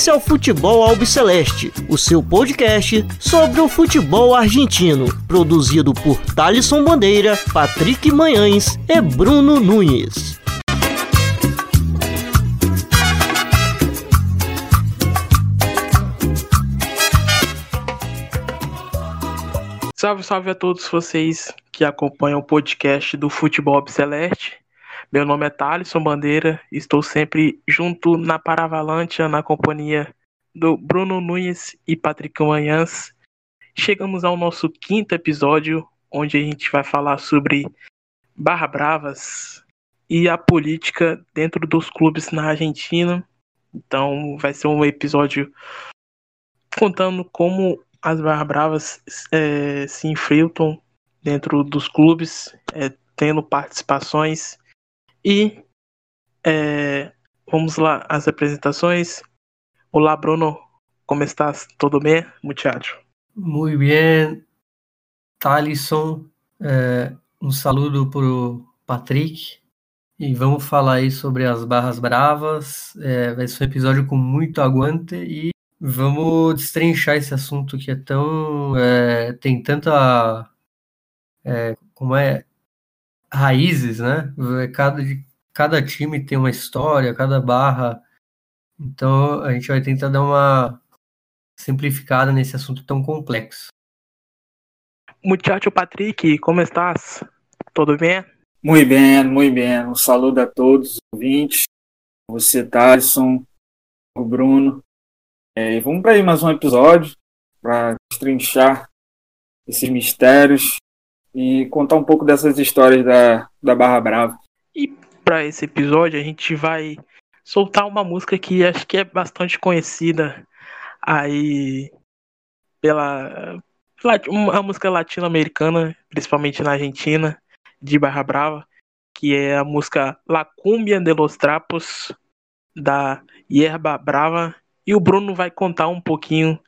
Esse é o Futebol Albiceleste, o seu podcast sobre o futebol argentino, produzido por Thalisson Bandeira, Patrick Manhães e Bruno Nunes. Salve, salve a todos vocês que acompanham o podcast do Futebol Celeste. Meu nome é Thalisson Bandeira estou sempre junto na Paravalante na companhia do Bruno Nunes e Patrick Manhãs. Chegamos ao nosso quinto episódio, onde a gente vai falar sobre Barra Bravas e a política dentro dos clubes na Argentina. Então vai ser um episódio contando como as Barra Bravas é, se infiltram dentro dos clubes, é, tendo participações e é, vamos lá, as apresentações. Olá, Bruno, como estás? Tudo bem, muchacho? Muito bem, Thalisson. É, um saludo para o Patrick. E vamos falar aí sobre as barras bravas. É, vai ser um episódio com muito aguante e vamos destrinchar esse assunto que é tão. É, tem tanta. É, como é? Raízes, né? Cada, cada time tem uma história, cada barra. Então a gente vai tentar dar uma simplificada nesse assunto tão complexo. Muchacho Patrick, como estás? Tudo bem? Muito bem, muito bem. Um saludo a todos os ouvintes. Você, Tyson, o Bruno. É, vamos para aí mais um episódio para destrinchar esses mistérios e contar um pouco dessas histórias da, da Barra Brava. E para esse episódio a gente vai soltar uma música que acho que é bastante conhecida aí pela uma música latino-americana, principalmente na Argentina, de Barra Brava, que é a música La Cumbia de los Trapos da Yerba Brava, e o Bruno vai contar um pouquinho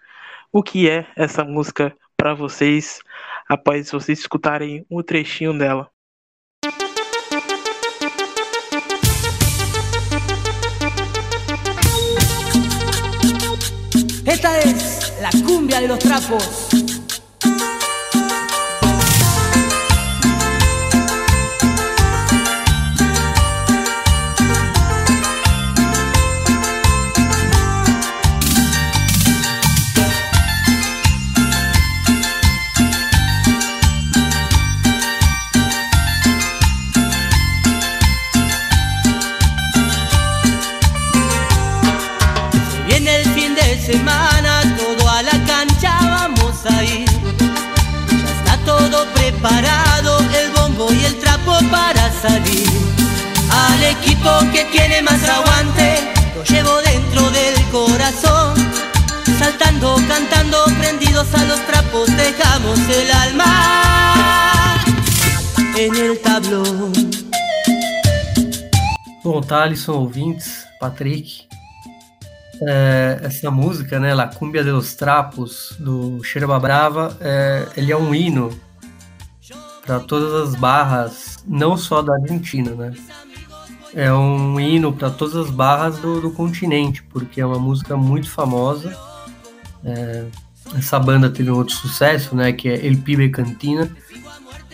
o que é essa música para vocês após vocês escutarem um trechinho dela. Esta es la cumbia de los trapos. Parado el bombo y el trapo para salir. Al equipo que tiene más aguante, lo llevo dentro del corazón. Saltando, cantando, prendidos a los trapos, dejamos el alma en el tablón. Bom, Thalisson, ouvintes, Patrick, é, essa música, né, La Cumbia de los Trapos, do Xerba Brava, é, ele é um hino para todas as barras, não só da Argentina, né? É um hino para todas as barras do, do, continente, porque é uma música muito famosa. É, essa banda teve um outro sucesso, né? Que é El Pibe Cantina.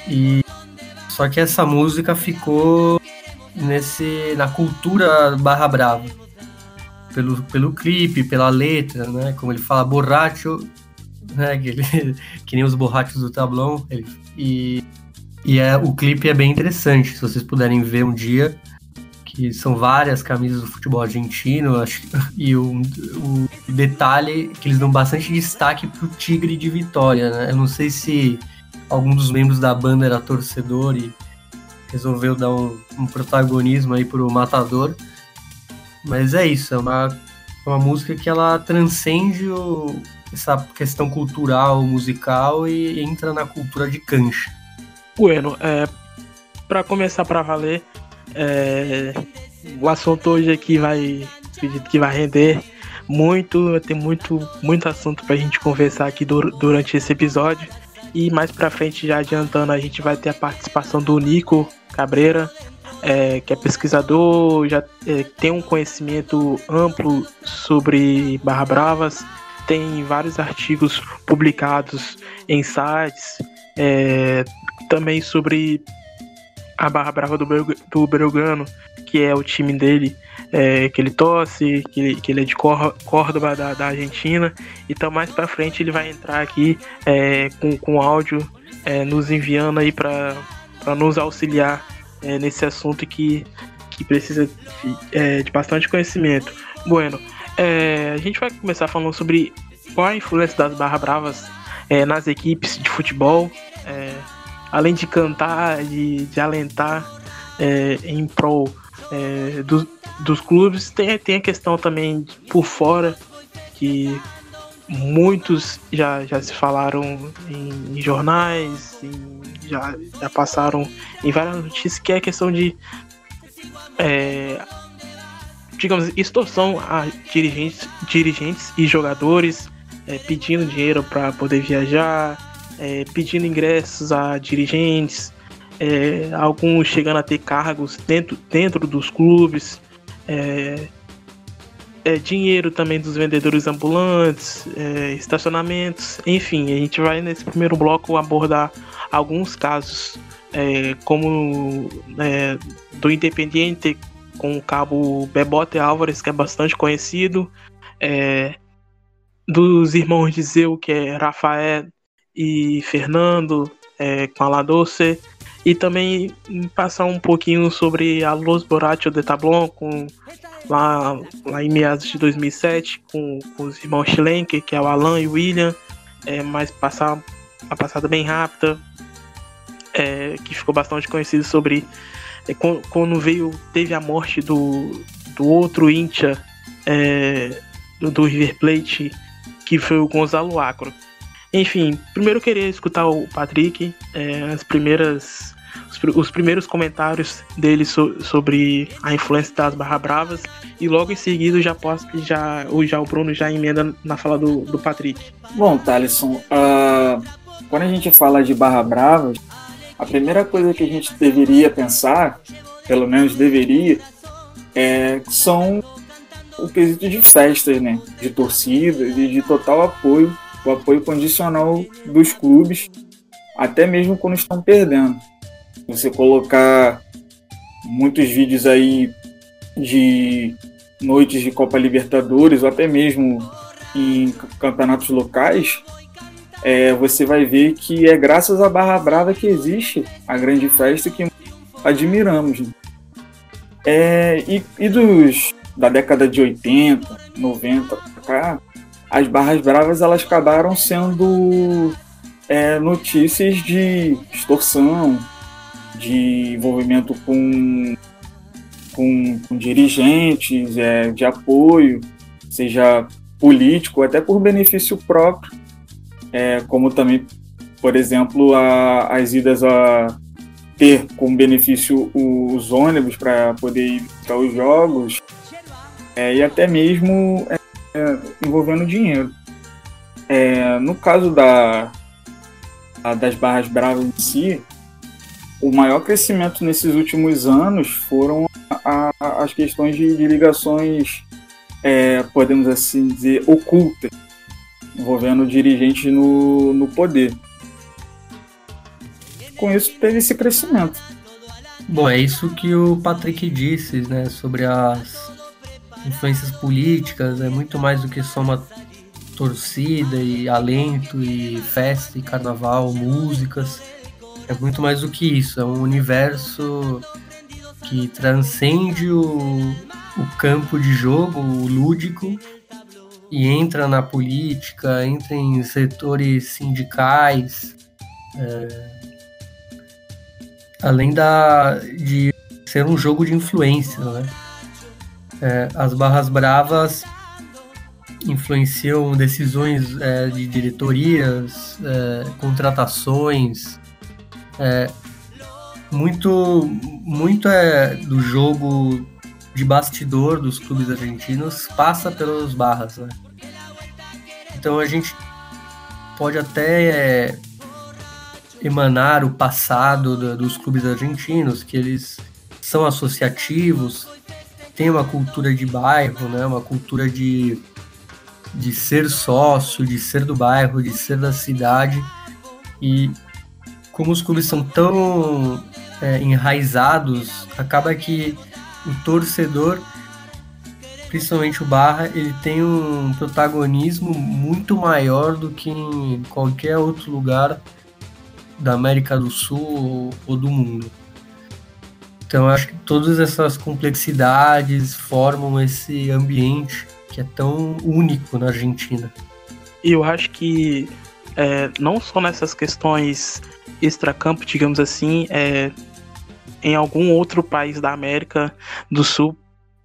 E só que essa música ficou nesse na cultura barra brava pelo, pelo clipe, pela letra, né? Como ele fala borracho, né? Que, ele, que nem os borrachos do tablão. Ele, e e é, o clipe é bem interessante, se vocês puderem ver um dia, que são várias camisas do futebol argentino, acho, e o, o detalhe que eles dão bastante destaque pro Tigre de Vitória, né? Eu não sei se algum dos membros da banda era torcedor e resolveu dar um, um protagonismo aí pro Matador, mas é isso, é uma, é uma música que ela transcende o, essa questão cultural, musical e entra na cultura de cancha. Bueno, é, para começar para valer, é, o assunto hoje aqui vai, acredito que vai render muito, tem muito, muito assunto para a gente conversar aqui do, durante esse episódio. E mais para frente, já adiantando, a gente vai ter a participação do Nico Cabreira, é, que é pesquisador, já é, tem um conhecimento amplo sobre Barra Bravas, tem vários artigos publicados em sites, é, também sobre a Barra Brava do, do Belgrano, que é o time dele, é, que ele torce, que ele, que ele é de Córdoba, da, da Argentina. Então, mais para frente, ele vai entrar aqui é, com, com áudio, é, nos enviando aí para nos auxiliar é, nesse assunto que, que precisa de, é, de bastante conhecimento. Bueno, é, a gente vai começar falando sobre qual a influência das Barra Bravas nas equipes de futebol. além de cantar, de, de alentar em prol é, dos, dos clubes. Tem, tem a questão também por fora, que muitos já, já se falaram em, em jornais, em, já, já passaram em várias notícias, que é a questão de. Digamos, extorsão a dirigentes, dirigentes e jogadores é, pedindo dinheiro para poder viajar, é, pedindo ingressos a dirigentes, é, alguns chegando a ter cargos dentro, dentro dos clubes, é, é, dinheiro também dos vendedores ambulantes, é, estacionamentos, enfim, a gente vai nesse primeiro bloco abordar alguns casos, como do Independiente com o cabo Bebote Álvares, que é bastante conhecido, dos irmãos de Zeu, que é Rafael e Fernando, com a La Doce, e também passar um pouquinho sobre a Los Borrachos de Tablon, com, lá, lá em meados de 2007, com, com os irmãos Schlenker, que é o Alan e o William, é, mas passar a passada bem rápida, é, que ficou bastante conhecido sobre é, quando, quando, veio, teve a morte do, do outro Incha é, do, River Plate, que foi o Gonzalo Acro. Enfim, primeiro eu queria escutar o Patrick, é, as primeiras os, os primeiros comentários dele so, sobre a influência das Barra Bravas e logo em seguida já posso já o já o Bruno já emenda na fala do, do Patrick. Bom, Thaleson, uh, quando a gente fala de Barra Bravas, a primeira coisa que a gente deveria pensar, pelo menos deveria, é, são o quesito de festas, né? De torcidas e de total apoio, o apoio condicional dos clubes, até mesmo quando estão perdendo você colocar muitos vídeos aí de noites de Copa Libertadores ou até mesmo em campeonatos locais, é, você vai ver que é graças à Barra Brava que existe a grande festa que admiramos. Né? É, e, e, dos da década de 80, 90 pra cá, as Barras Bravas elas acabaram sendo é, notícias de extorsão, de envolvimento com, com, com dirigentes, é, de apoio, seja político, até por benefício próprio, é, como também, por exemplo, a, as idas a ter como benefício os ônibus para poder ir para os jogos, é, e até mesmo é, é envolvendo dinheiro. É, no caso da, das barras bravas em si, o maior crescimento nesses últimos anos foram a, a, as questões de, de ligações, é, podemos assim dizer, ocultas, envolvendo dirigentes no, no poder. Com isso, teve esse crescimento. Bom, é isso que o Patrick disse, né, sobre as influências políticas, é muito mais do que só uma torcida e alento e festa e carnaval, músicas é muito mais do que isso, é um universo que transcende o, o campo de jogo, o lúdico, e entra na política, entra em setores sindicais, é, além da, de ser um jogo de influência, né? É, as barras bravas influenciam decisões é, de diretorias, é, contratações, é, muito, muito é do jogo de bastidor dos clubes argentinos passa pelos barras, né? Então a gente pode até é, emanar o passado dos clubes argentinos, que eles são associativos, tem uma cultura de bairro, né? Uma cultura de, de ser sócio, de ser do bairro, de ser da cidade. E como os clubes são tão é, enraizados, acaba que o torcedor, principalmente o Barra, ele tem um protagonismo muito maior do que em qualquer outro lugar da América do Sul ou do mundo. Então acho que todas essas complexidades formam esse ambiente que é tão único na Argentina. E eu acho que é, não só nessas questões extracampo, digamos assim, é, em algum outro país da América do Sul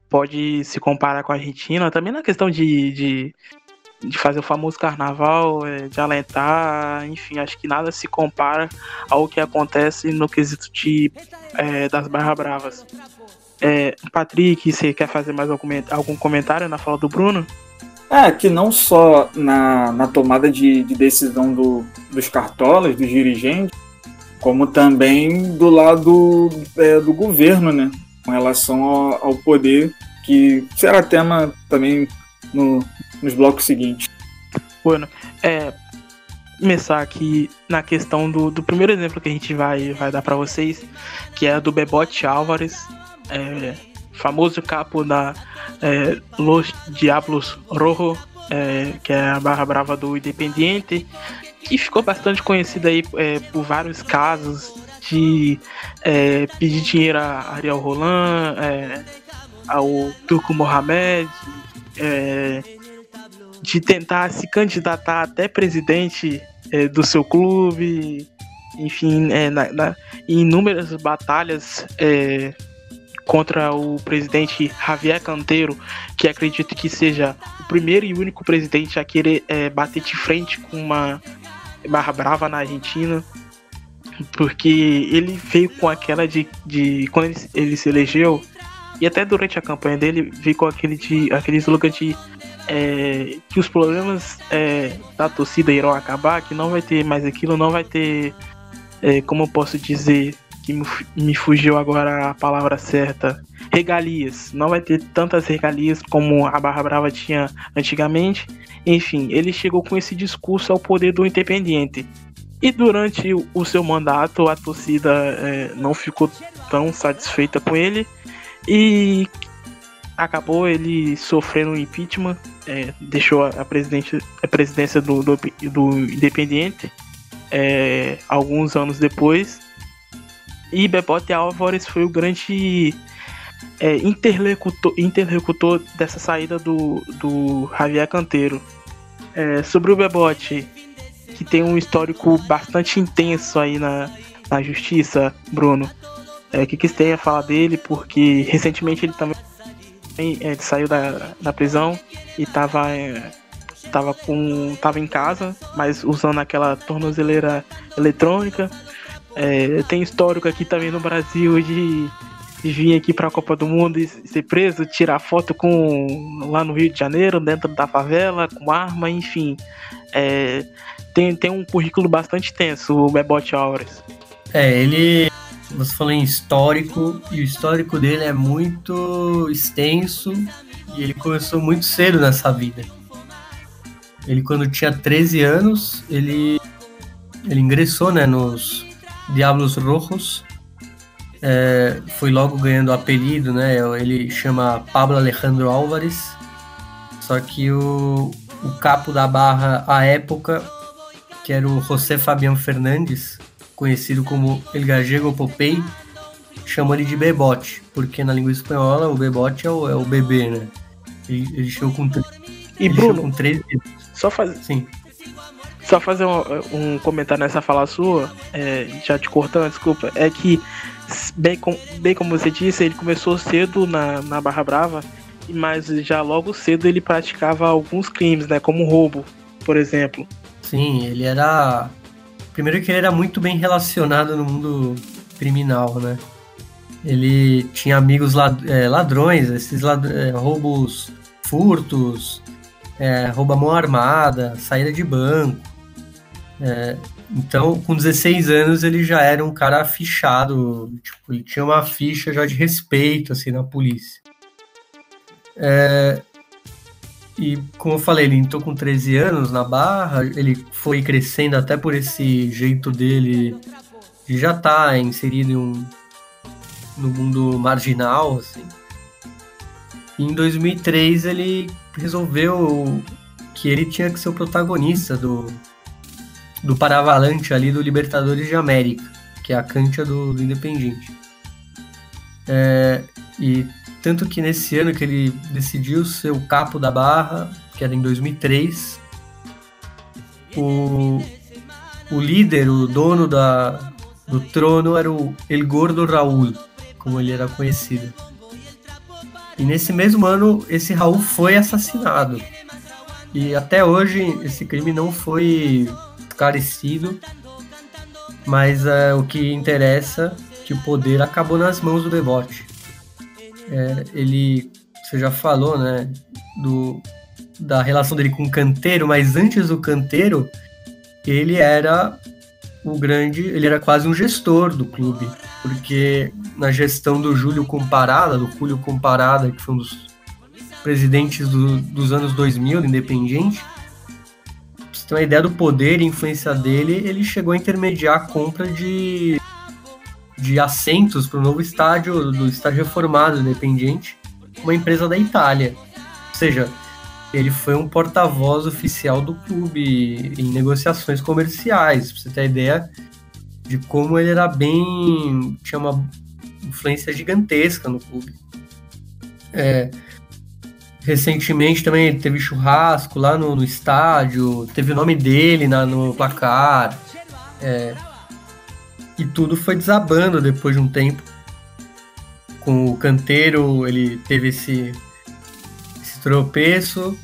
pode se comparar com a Argentina, também na questão de, de, de fazer o famoso carnaval, é, de alentar, enfim, acho que nada se compara ao que acontece no quesito de, é, das Barra Bravas. É, Patrick, você quer fazer mais algum comentário na fala do Bruno? É, que não só na, na tomada de, de decisão do, dos cartolas, dos dirigentes, como também do lado é, do governo, né? Com relação ao, ao, poder, que será tema também no, nos blocos seguintes. Bueno, é, começar aqui na questão do, do primeiro exemplo que a gente vai, vai dar para vocês, que é do Bebote Álvares, é, famoso capo da é, Los Diablos Rojo, é, que é a barra brava do Independiente, que ficou bastante conhecida aí é, por vários casos de é, pedir dinheiro a Ariel Roland, é, ao Turco Mohamed, é, de tentar se candidatar até presidente é, do seu clube, enfim, é, na, na, em inúmeras batalhas contra o presidente Javier Canteiro, que acredito que seja o primeiro e único presidente a querer bater de frente com uma barra brava na Argentina, porque ele veio com aquela de, de quando ele, ele se elegeu, e até durante a campanha dele, veio com aquele, de, aquele slogan de é, que os problemas é, da torcida irão acabar, que não vai ter mais aquilo, não vai ter, é, como eu posso dizer, que me, me fugiu agora a palavra certa, regalias. Não vai ter tantas regalias como a Barra Brava tinha antigamente. Enfim, ele chegou com esse discurso ao poder do Independiente. E durante o seu mandato, a torcida é, não ficou tão satisfeita com ele e acabou ele sofrendo um impeachment, é, deixou a, presidente, a presidência do, do, do Independiente é, alguns anos depois e Bebote Álvares foi o grande é, interlocutor, interlocutor dessa saída do, do Javier Canteiro. É, sobre o Bebote, que tem um histórico bastante intenso aí na, na justiça, Bruno. É, o é, que, que você tem a falar dele? Porque recentemente ele também é, ele saiu da, da prisão e estava é, tava com tava em casa, mas usando aquela tornozeleira eletrônica. É, tem histórico aqui também no Brasil de vir aqui para a Copa do Mundo e ser preso, tirar foto com lá no Rio de Janeiro, dentro da favela, com arma, enfim. É, tem, tem um currículo bastante tenso, o Bebote Aures. É, ele. Você falou em histórico, e o histórico dele é muito extenso, e ele começou muito cedo nessa vida. Ele, quando tinha 13 anos, ele, ele ingressou né, nos, Diablos Rojos. É, foi logo ganhando apelido, né? Ele chama Pablo Alejandro Álvares. Só que o, o capo da barra à época, que era o José Fabián Fernandes, conhecido como El Gallego Popey, chamou ele de Bebote, porque na língua espanhola o Bebote é o, é o bebê, né? Ele, ele chegou com, e Bruno, com 13 Só fazer. Sim. Só fazer um, um comentário nessa fala sua, é, já te cortando, desculpa, é que, bem, com, bem como você disse, ele começou cedo na, na Barra Brava, mas já logo cedo ele praticava alguns crimes, né, como roubo, por exemplo. Sim, ele era. Primeiro que ele era muito bem relacionado no mundo criminal, né? Ele tinha amigos é, ladrões, esses é, roubos furtos, é, rouba mão armada, saída de banco. É, Então, com 16 anos, ele já era um cara fichado, tipo, ele tinha uma ficha já de respeito, assim, na polícia. É, e, como eu falei, ele entrou com 13 anos na barra, ele foi crescendo até por esse jeito dele de já estar tá inserido em um, no mundo marginal, assim. E em 2003 ele resolveu que ele tinha que ser o protagonista do, do Paravalante ali do Libertadores de América, que é a cancha do, do Independiente. É, e tanto que nesse ano que ele decidiu ser o capo da barra, que era em 2003, o, o líder, o dono da, do trono era o El Gordo Raul, como ele era conhecido. E nesse mesmo ano, esse Raul foi assassinado. E até hoje, esse crime não foi esclarecido, mas é, o que interessa é que o poder acabou nas mãos do Devote. É, ele, você já falou, né, do, da relação dele com o canteiro, mas antes do canteiro, ele era o grande, ele era quase um gestor do clube, porque na gestão do Júlio Comparada, do Júlio Comparada, que foi um dos presidentes do, dos anos 2000 do Independiente, pra você ter uma ideia do poder e influência dele, ele chegou a intermediar a compra de, de assentos para o novo estádio, do estádio reformado do Independiente, uma empresa da Itália. Ou seja, ele foi um porta-voz oficial do clube em negociações comerciais, pra você ter ideia de como ele era bem. tinha uma influência gigantesca no clube. É, recentemente também teve churrasco lá no, no estádio, teve o nome dele na, no placar. É, e tudo foi desabando depois de um tempo. Com o canteiro, ele teve esse tropeço.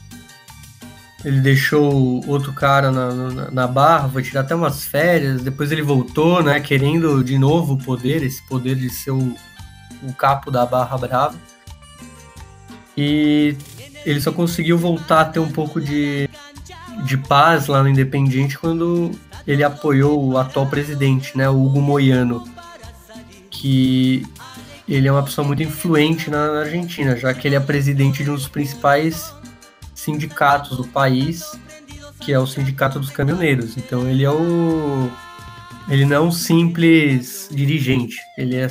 Ele deixou outro cara na, na, na, barra, foi tirar até umas férias. Depois ele voltou, né? Querendo de novo o poder, esse poder de ser o, o capo da barra brava. E ele só conseguiu voltar a ter um pouco de, de paz lá no Independiente quando ele apoiou o atual presidente, né? O Hugo Moiano. Que ele é uma pessoa muito influente na, Argentina, já que ele é presidente de um dos principais sindicatos do país, que é o Sindicato dos Caminhoneiros. Então ele é o ele não é um simples dirigente, ele é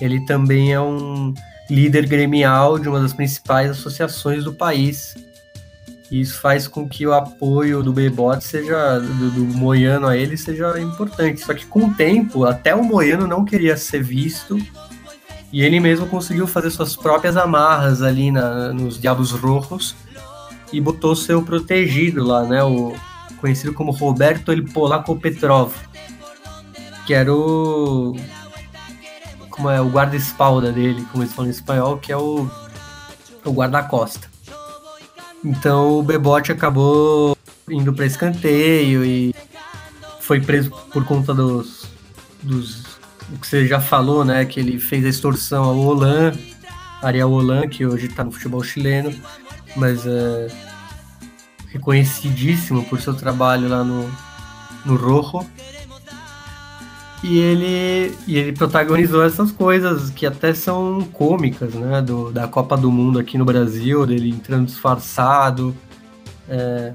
ele também é um líder gremial de uma das principais associações do país. E isso faz com que o apoio do Bebot seja do, do Moiano a ele seja importante. Só que com o tempo, até o Moiano não queria ser visto e ele mesmo conseguiu fazer suas próprias amarras ali na, nos Diabos Rojos e botou seu protegido lá, né? O conhecido como Roberto El Polaco Petrov, que era o como é o guarda-espalda dele, como eles falam em espanhol, que é o, o guarda-costa. Então o Bebote acabou indo para escanteio e foi preso por conta dos, dos o que você já falou, né? Que ele fez a extorsão ao Olan, Ariel Olan, que hoje está no futebol chileno, mas é reconhecidíssimo por seu trabalho lá no, no Rojo. E ele, e ele protagonizou essas coisas que até são cômicas, né? Do, da Copa do Mundo aqui no Brasil, dele entrando disfarçado. É,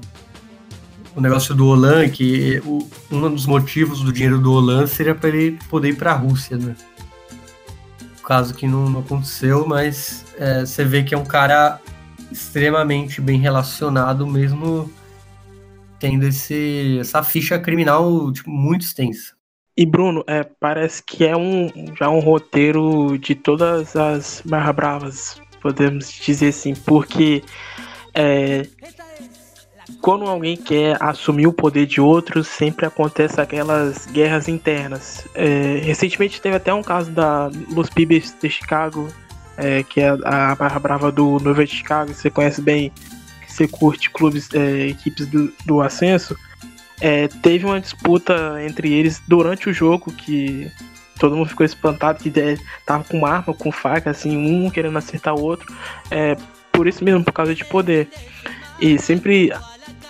o negócio do Olan, que o, um dos motivos do dinheiro do Olan seria para ele poder ir para a Rússia, né? Caso que não, não aconteceu, mas é, você vê que é um cara extremamente bem relacionado, mesmo tendo esse, essa ficha criminal tipo, muito extensa. E Bruno, é, parece que é um já um roteiro de todas as barra bravas, podemos dizer assim, porque é, quando alguém quer assumir o poder de outros, sempre acontece aquelas guerras internas. É, recentemente teve até um caso da Los Pibes de Chicago, é, que é a barra brava do Novo Chicago, você conhece bem, você curte clubes, é, equipes do, do ascenso. É, teve uma disputa entre eles durante o jogo que todo mundo ficou espantado que é, tava com arma, com faca, assim, um querendo acertar o outro. É, por isso mesmo, por causa de poder. E sempre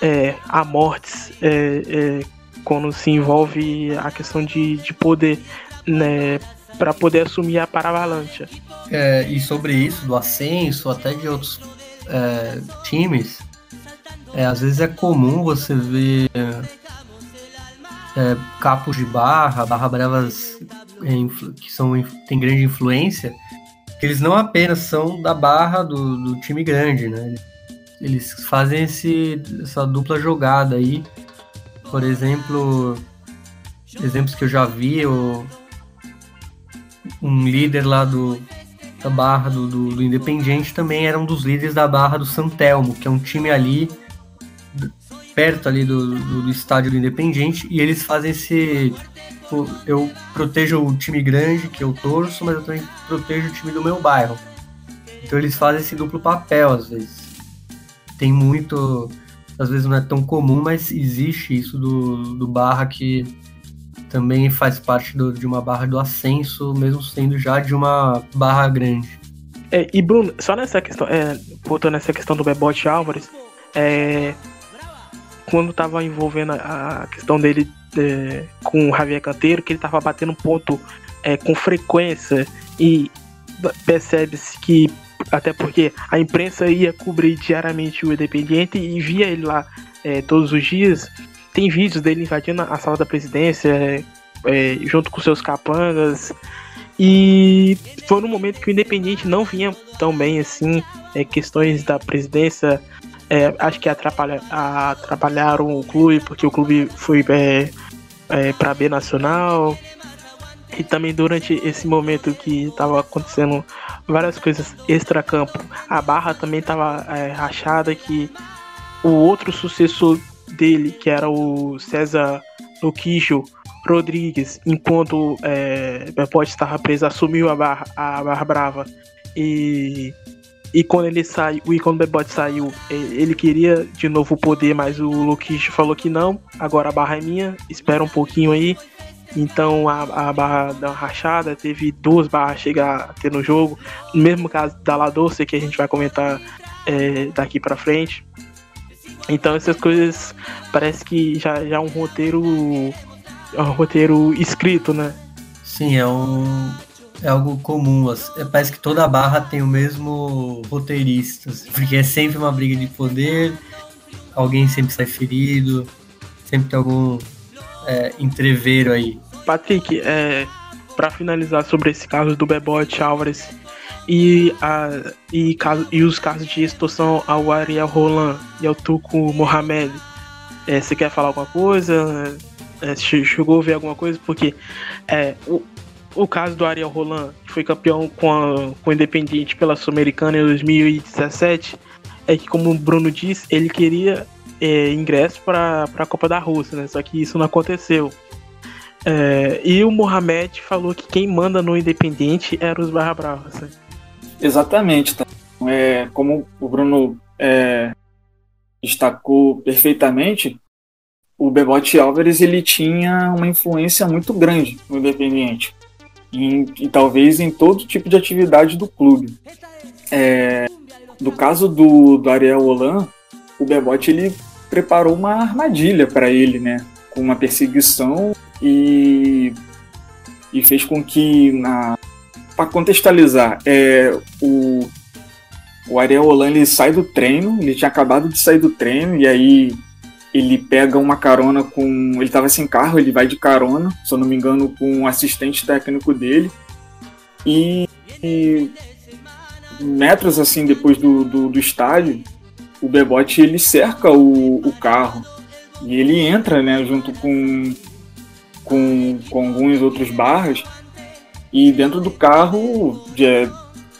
é, há mortes é, é, quando se envolve a questão de, de poder, né, para poder assumir a Paravalancha. É, e sobre isso, do ascenso, até de outros times, às vezes é comum você ver é, capos de barra, barra bravas é, que são, tem grande influência, eles não apenas são da barra do, do time grande, né? Eles fazem esse, essa dupla jogada aí. Por exemplo, exemplos que eu já vi, o, um líder lá do, da barra do, do, do Independiente também era um dos líderes da barra do Santelmo, que é um time ali perto ali do, do, do estádio do Independiente, e eles fazem esse. Tipo, eu protejo o time grande que eu torço, mas eu também protejo o time do meu bairro. Então eles fazem esse duplo papel às vezes. Tem muito. Às vezes não é tão comum, mas existe isso do, do Barra que também faz parte do, de uma barra do ascenso, mesmo sendo já de uma barra grande. É, e Bruno, só nessa questão, é, voltando nessa questão do Bebote Álvares, é, quando estava envolvendo a questão dele é, com o Javier Canteiro, que ele estava batendo ponto é, com frequência e percebe-se que até porque a imprensa ia cobrir diariamente o Independiente e via ele lá é, todos os dias. Tem vídeos dele invadindo a sala da presidência é, é, junto com seus capangas. E foi no momento que o Independiente não vinha tão bem assim, é, questões da presidência é, acho que atrapalha, atrapalharam o clube, porque o clube foi é, é, para B Nacional. E também durante esse momento que estava acontecendo várias coisas extra-campo, a barra também estava é, rachada que o outro sucessor dele, que era o César Luquijo Rodrigues, enquanto é, Bepote estava preso, assumiu a barra, a barra brava e e quando ele saiu, e quando o Bebot saiu, ele queria de novo o poder, mas o Lukish falou que não. Agora a barra é minha, espera um pouquinho aí. Então a, a barra uma rachada, teve duas barras chegar a ter no jogo. No mesmo caso da La Doce, que a gente vai comentar é, daqui para frente. Então essas coisas parece que já, já é um roteiro. É um roteiro escrito, né? Sim, é um, é algo comum. É, parece que toda barra tem o mesmo roteirista, assim, porque é sempre uma briga de poder, alguém sempre sai ferido, sempre tem algum é, entreveiro aí. Patrick, é, para finalizar sobre esse caso do Bebote Álvares e, a, e, caso, e os casos de extorsão ao Ariel Roland e ao Tuco Mohamed, é, você quer falar alguma coisa? É, chegou a ver alguma coisa? Porque é, o, o caso do Ariel Roland, que foi campeão com, a, com o Independiente pela Sul-Americana em 2017, é que, como o Bruno disse, ele queria é, ingresso para a Copa da Rússia, né? Só que isso não aconteceu. É, e o Mohamed falou que quem manda no Independente era os Barra Bravas. Né? Exatamente. Tá? É, como o Bruno é, destacou perfeitamente, o Bebote Álvares ele tinha uma influência muito grande no Independente em, e talvez em todo tipo de atividade do clube. É, no caso do, do Ariel Holan, o Bebote ele preparou uma armadilha para ele, né? Com uma perseguição e, e fez com que, para contextualizar, é, o, o Ariel Holan ele sai do treino, ele tinha acabado de sair do treino e aí ele pega uma carona com. Ele estava sem carro, ele vai de carona, se eu não me engano, com um assistente técnico dele. E, e metros assim depois do, do, do, estádio, o Bebote ele cerca o, o carro e ele entra né, junto com, com, com alguns outros barras. E dentro do carro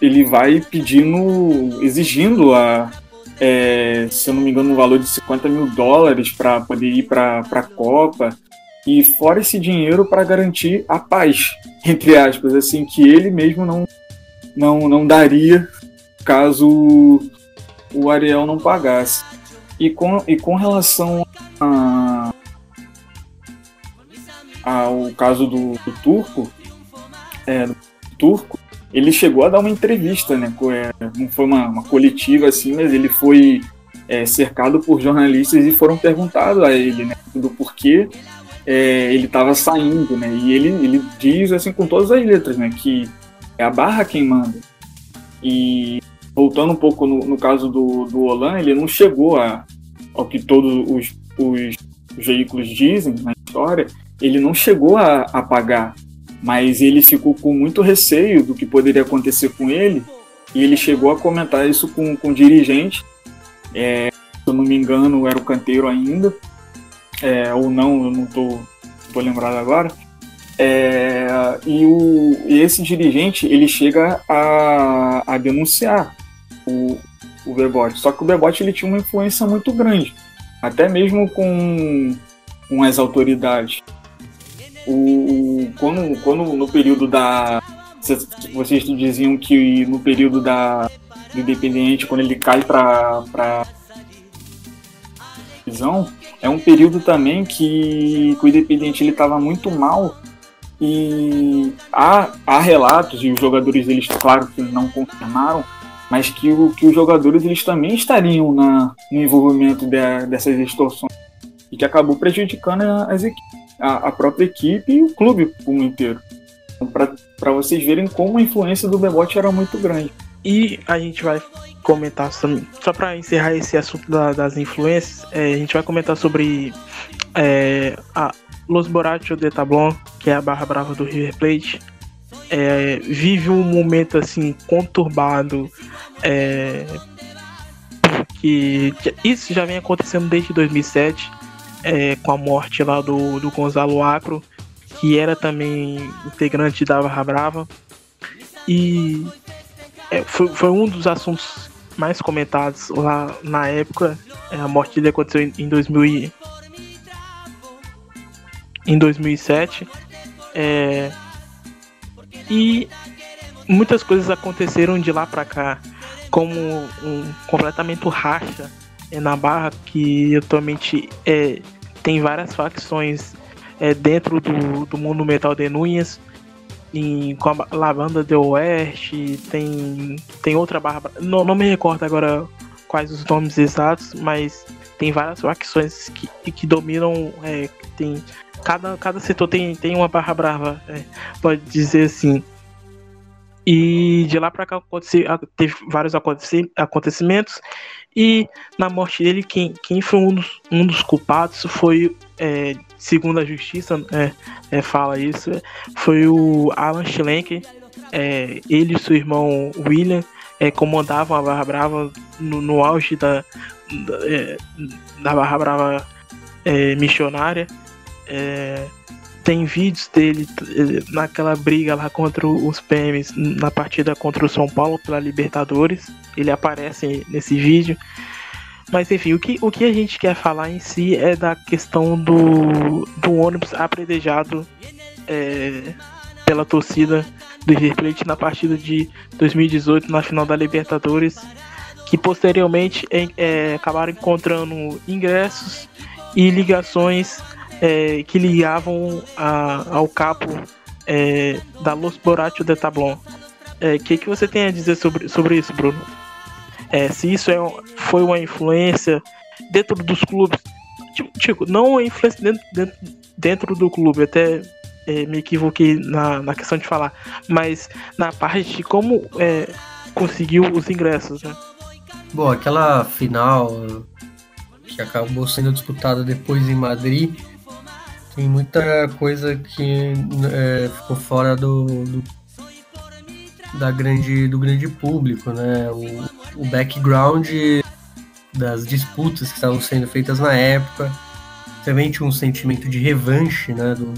ele vai pedindo, exigindo a, é, se eu não me engano, no valor de 50 mil dólares para poder ir para a Copa. E fora esse dinheiro para garantir a paz, entre aspas, assim, que ele mesmo não, não, não daria caso o Ariel não pagasse. E com, e com relação a, ao caso do, do turco, é, do turco, ele chegou a dar uma entrevista, né? É, não foi uma, uma coletiva assim, mas ele foi é, cercado por jornalistas e foram perguntados a ele, né? Do porquê é, ele estava saindo, né? E ele, ele diz assim com todas as letras, né? Que é a barra quem manda. E voltando um pouco no, no caso do, do Olan, ele não chegou a, ao que todos os, os veículos dizem na história, ele não chegou a, a pagar, mas ele ficou com muito receio do que poderia acontecer com ele, e ele chegou a comentar isso com, com o dirigente, é, se eu não me engano era o canteiro ainda, é, ou não, eu não estou lembrado agora, é, e, o, esse dirigente ele chega a, a denunciar o, o Bebote. Só que o Bebote ele tinha uma influência muito grande, até mesmo com, com as autoridades. O, quando, quando no período da. Vocês diziam que no período da, do Independiente, quando ele cai para prisão, é um período também que, que o Independiente estava muito mal e há, há relatos, e os jogadores eles, claro que não confirmaram, mas que, o, que os jogadores eles também estariam na, no envolvimento de, dessas extorsões e que acabou prejudicando as a, a própria equipe e o clube como inteiro. Então, para vocês verem como a influência do Bebote era muito grande. E a gente vai comentar só para encerrar esse assunto da, das influências, é, a gente vai comentar sobre é, a Los Borrachos de Tablon, que é a barra brava do River Plate, é, vive um momento assim conturbado, é, porque isso já vem acontecendo desde 2007, é, com a morte lá do, do Gonzalo Acro, que era também integrante da Barra Brava, e é, foi, foi um dos assuntos mais comentados lá na época. É, a morte dele aconteceu em, em 2000 em 2007. É, e muitas coisas aconteceram de lá para cá, como um completamento racha na Barra, que atualmente é, tem várias facções é, dentro do, do mundo metal de Nunhas em, com a Lavanda de Oeste, tem, tem outra barra. Não, não me recordo agora quais os nomes exatos, mas tem várias facções que, que dominam. É, tem, cada, cada setor tem, tem uma barra brava, é, pode dizer assim. E de lá para cá teve vários acontecimentos. E na morte dele, quem, quem foi um dos, um dos culpados foi é, segundo a justiça, é, é, fala isso, foi o Alan Schlenker. É, ele e seu irmão William é, comandavam a Barra Brava no, no auge da, da, é, da Barra Brava missionária. Tem vídeos dele naquela briga lá contra os PMs na partida contra o São Paulo pela Libertadores. Ele aparece nesse vídeo. Mas enfim, o que, o que a gente quer falar em si é da questão do, do ônibus apredejado é, pela torcida do River Plate na partida de 2018 na final da Libertadores, que posteriormente é, acabaram encontrando ingressos e ligações é, que ligavam a, ao capo é, da Los Borrachos de Tablon. O é, que, que você tem a dizer sobre, sobre isso, Bruno? é, se isso é, foi uma influência dentro dos clubes. Tipo, tipo não uma influência dentro, dentro, dentro do clube, até é, me equivoquei na, na questão de falar, mas na parte de como é, conseguiu os ingressos, né? Bom, aquela final que acabou sendo disputada depois em Madrid, tem muita coisa que é, ficou fora do, do da grande, do grande público, né? O, o background das disputas que estavam sendo feitas na época. Também tinha um sentimento de revanche, né? Do,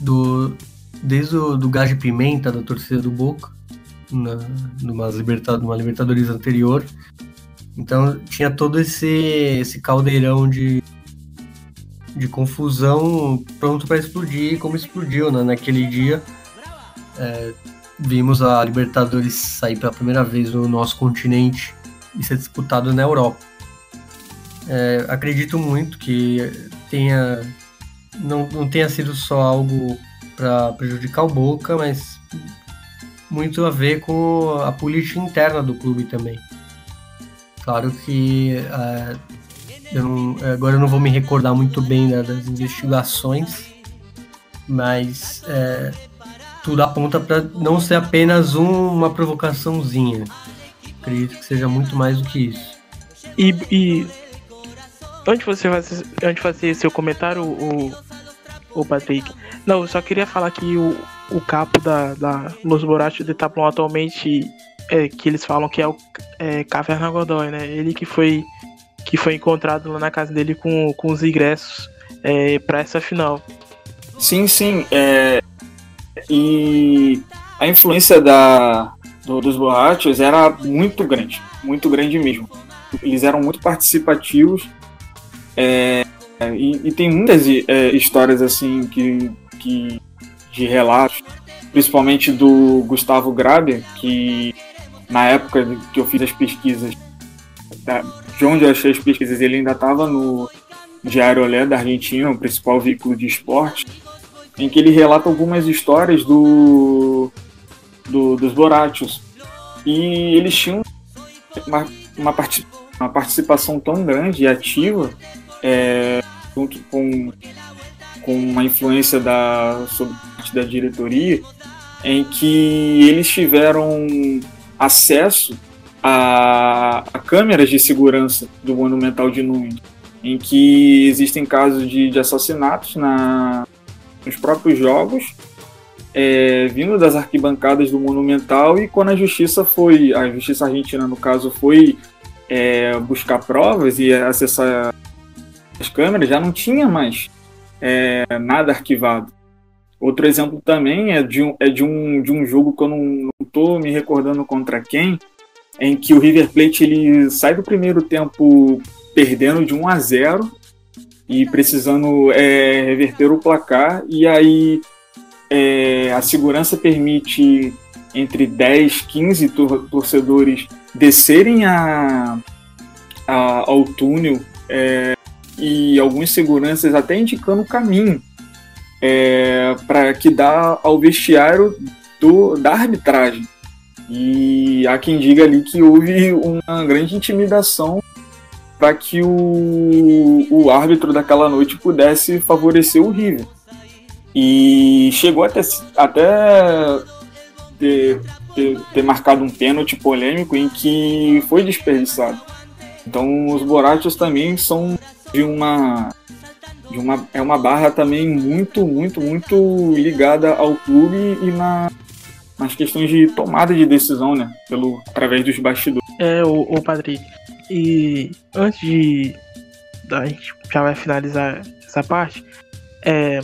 do, desde o do gás de pimenta da torcida do Boca, na, numa, liberta, numa Libertadores anterior. Então tinha todo esse, esse caldeirão de, de confusão pronto para explodir, como explodiu né, naquele dia. É, vimos a Libertadores sair pela primeira vez no nosso continente e ser disputado na Europa. É, acredito muito que tenha não, não tenha sido só algo para prejudicar o Boca, mas muito a ver com a política interna do clube também. Claro que é, Eu não, agora eu não vou me recordar muito bem das investigações, mas é, tudo aponta para não ser apenas um, uma provocaçãozinha. Acredito que seja muito mais do que isso. E, e antes você fazer, antes fazer seu comentário, o, o Patrick, não, eu só queria falar que o, o capo da, da Los Borrachos de Tablon atualmente é, que eles falam que é o é, Caverna Godoy, né? Ele que foi que foi encontrado lá na casa dele com, com os ingressos é, para essa final. Sim, sim. É, e a influência da, do, dos borrachos era muito grande, muito grande mesmo. Eles eram muito participativos é, e, e, tem muitas é, histórias assim que, que de relatos, principalmente do Gustavo Graber, que na época que eu fiz as pesquisas, de onde eu achei as pesquisas, ele ainda estava no Diário Olé da Argentina, o principal veículo de esporte, em que ele relata algumas histórias do, do dos Borachos. E eles tinham uma, uma, part, uma participação tão grande e ativa, é, junto com, com uma influência da, sobre da diretoria, em que eles tiveram acesso a, a câmeras de segurança do Monumental de Nunes, em que existem casos de, de assassinatos na, nos próprios jogos, é, vindo das arquibancadas do Monumental, e quando a justiça foi, a justiça argentina no caso, foi é, buscar provas e acessar as câmeras, já não tinha mais é, nada arquivado. Outro exemplo também é de um, é de um, de um jogo que eu não estou me recordando contra quem, em que o River Plate ele sai do primeiro tempo perdendo de 1 a 0 e precisando é, reverter o placar, e aí é, a segurança permite entre 10, 15 tor torcedores descerem a, a, ao túnel é, e alguns seguranças até indicando o caminho é, para que dá ao vestiário do, da arbitragem. E há quem diga ali que houve uma grande intimidação para que o, o árbitro daquela noite pudesse favorecer o River. E chegou até, até ter, ter, ter marcado um pênalti polêmico em que foi desperdiçado. Então os Borachos também são de uma de uma, é uma barra também muito, muito, muito ligada ao clube e na, nas questões de tomada de decisão, né? Pelo, através dos bastidores. É, o, o Patrick. E antes de. A gente já vai finalizar essa parte. É,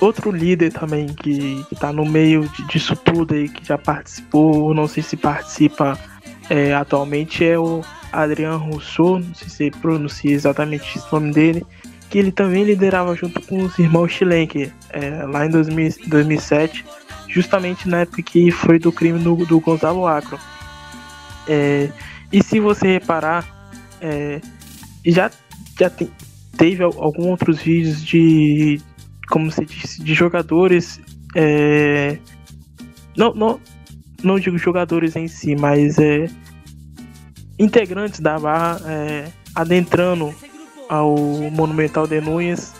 outro líder também que, que tá no meio disso tudo aí, que já participou, não sei se participa é, atualmente, é o Adrian Rousseau, não sei se pronuncia exatamente o nome dele, que ele também liderava junto com os irmãos Schlenker, é, lá em 2000, 2007, justamente na época que foi do crime do, do Gonzalo Acro. É, e se você reparar, é, já, já tem, teve alguns outros vídeos de, como se disse, de jogadores, é, não, não, não digo jogadores em si, mas é, integrantes da barra é, adentrando ao Monumental de Núñez.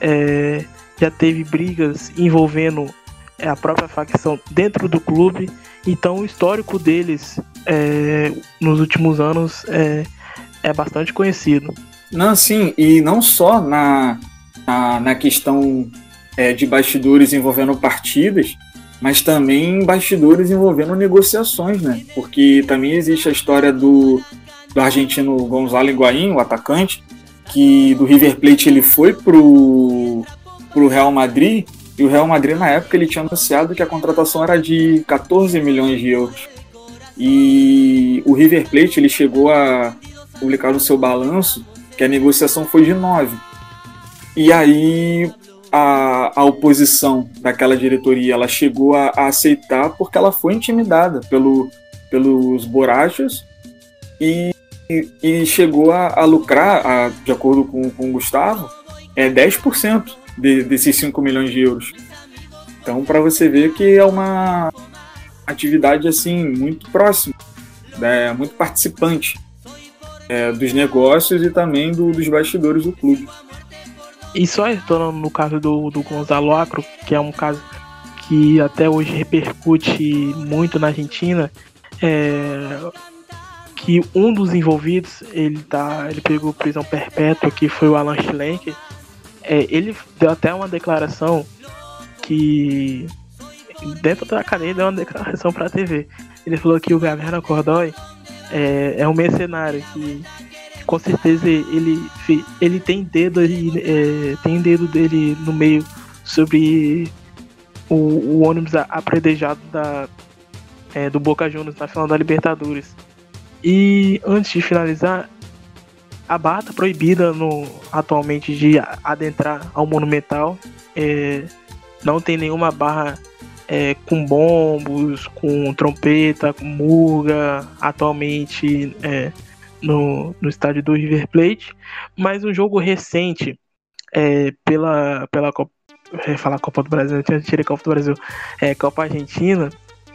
É, já teve brigas envolvendo é, a própria facção dentro do clube. Então o histórico deles é, nos últimos anos é, é bastante conhecido. Não, sim, e não só na, na, na questão é, de bastidores envolvendo partidas, mas também bastidores envolvendo negociações, né? Porque também existe a história do, do argentino Gonzalo Higuaín, o atacante, que do River Plate ele foi pro, pro Real Madrid, e o Real Madrid na época ele tinha anunciado que a contratação era de 14 milhões de euros. E o River Plate ele chegou a publicar no seu balanço que a negociação foi de 9. E aí a, a oposição daquela diretoria ela chegou a, a, aceitar porque ela foi intimidada pelo, pelos borrachos e, e, chegou a, a lucrar, a, de acordo com, com o Gustavo, é 10% de, desses 5 milhões de euros. Então, para você ver que é uma atividade assim muito próxima, né, muito participante. é, dos negócios e também do, dos bastidores do clube. E só retornando no caso do, do Gonzalo Acro, que é um caso que até hoje repercute muito na Argentina, é, que um dos envolvidos, ele tá, ele pegou prisão perpétua, que foi o Alan Schlenker, é, ele deu até uma declaração que dentro da cadeia deu uma declaração para a TV. Ele falou que o Gabriel Cordói é, é um mercenário que com certeza ele, ele tem dedo ali, é, tem dedo dele no meio sobre o, o ônibus apredejado da, é, do Boca Juniors na final da Libertadores. E antes de finalizar, a barra tá proibida no, atualmente de adentrar ao Monumental. É, não tem nenhuma barra é, com bombos, com trompeta, com murga, atualmente é, no, no estádio do River Plate. Mas um jogo recente é, pela, pela Copa, falar Copa do Brasil, eu tirei Copa do Brasil, é, Copa Argentina,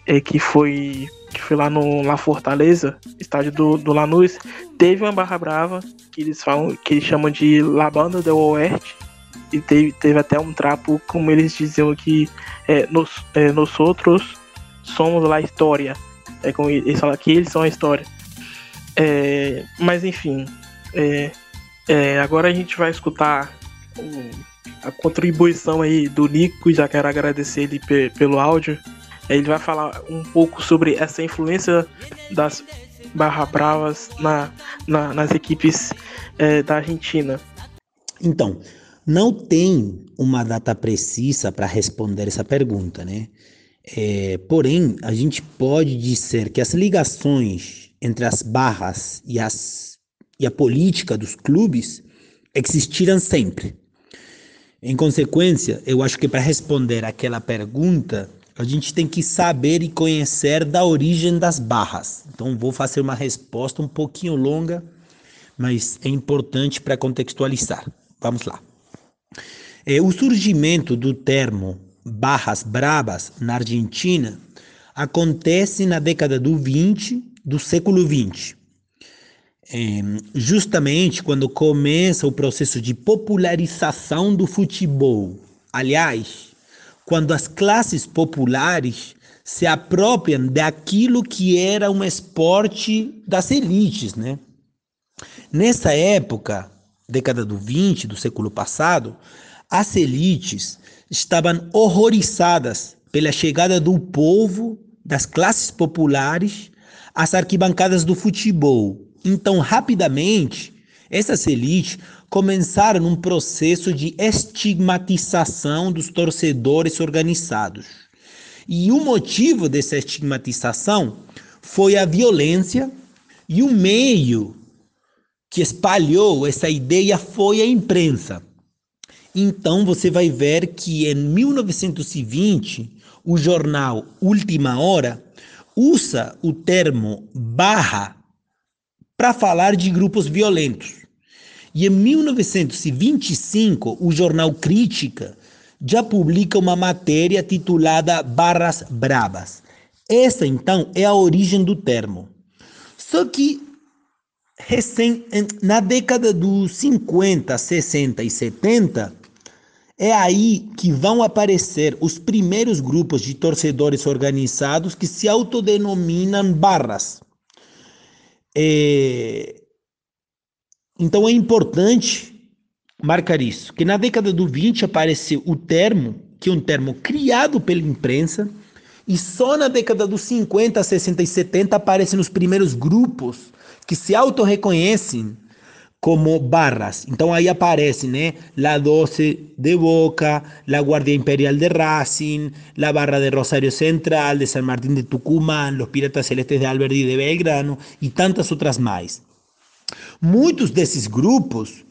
é, que foi que foi lá no La Fortaleza, estádio do, do Lanús, teve uma barra brava que eles falam que eles chamam de La Banda do Oeste e teve, teve até um trapo como eles diziam que é, nos, é, nós outros somos a história é como eles falam que eles são a história. É, mas enfim é, é, agora a gente vai escutar a contribuição aí do Nico já quero agradecer ele pelo áudio ele vai falar um pouco sobre essa influência das barra bravas na, na nas equipes é, da Argentina. Então, não tem uma data precisa para responder essa pergunta, né? É, porém, a gente pode dizer que as ligações entre as barras e, as, e a política dos clubes existiram sempre. Em consequência, eu acho que para responder aquela pergunta, a gente tem que saber e conhecer da origem das barras. Então, vou fazer uma resposta um pouquinho longa, mas é importante para contextualizar. Vamos lá. É, o surgimento do termo barras bravas na Argentina acontece na década do 20 do século 20. É, justamente quando começa o processo de popularização do futebol. Aliás, quando as classes populares se apropriam daquilo que era um esporte das elites, né? Nessa época, década do 20 do século passado, as elites estavam horrorizadas pela chegada do povo, das classes populares, às arquibancadas do futebol. Então, rapidamente, essas elites começaram um processo de estigmatização dos torcedores organizados. E o motivo dessa estigmatização foi a violência e o meio que espalhou essa ideia foi a imprensa. Então você vai ver que em 1920 o jornal Última Hora usa o termo barra para falar de grupos violentos. E em 1925, o jornal Crítica já publica uma matéria titulada Barras Bravas. Essa, então, é a origem do termo. Só que recém, na década dos 50, 60 e 70, é aí que vão aparecer os primeiros grupos de torcedores organizados que se autodenominam barras. É, então é importante marcar isso, que na década do 20 apareceu o termo, que é um termo criado pela imprensa, e só na década dos 50, 60 e 70 aparecem os primeiros grupos que se auto-reconhecem como barras. Então aí aparece, né? La 12 de Boca, la Guardia Imperial de Racing, la Barra de Rosario Central, de San Martín de Tucumán, los Piratas Celestes de Alberdi de Belgrano e tantas outras mais. Muitos desses grupos,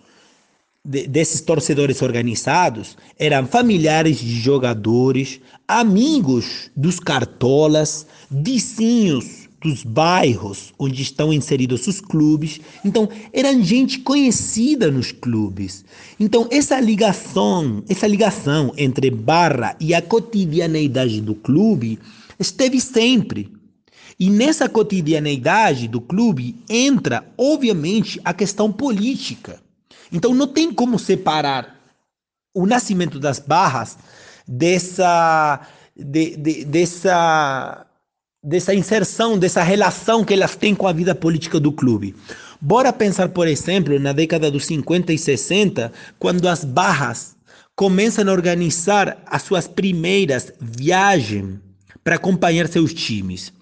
de, desses torcedores organizados, eram familiares de jogadores, amigos dos cartolas, vizinhos dos bairros onde estão inseridos os clubes. Então, eram gente conhecida nos clubes. Então, essa ligação, essa ligação entre barra e a cotidianeidade do clube esteve sempre. E nessa cotidianeidade do clube entra, obviamente, a questão política. Então não tem como separar o nascimento das barras dessa, de, de, dessa, dessa inserção, dessa relação que elas têm com a vida política do clube. Bora pensar, por exemplo, na década dos 50 e 60, quando as barras começam a organizar as suas primeiras viagens para acompanhar seus times.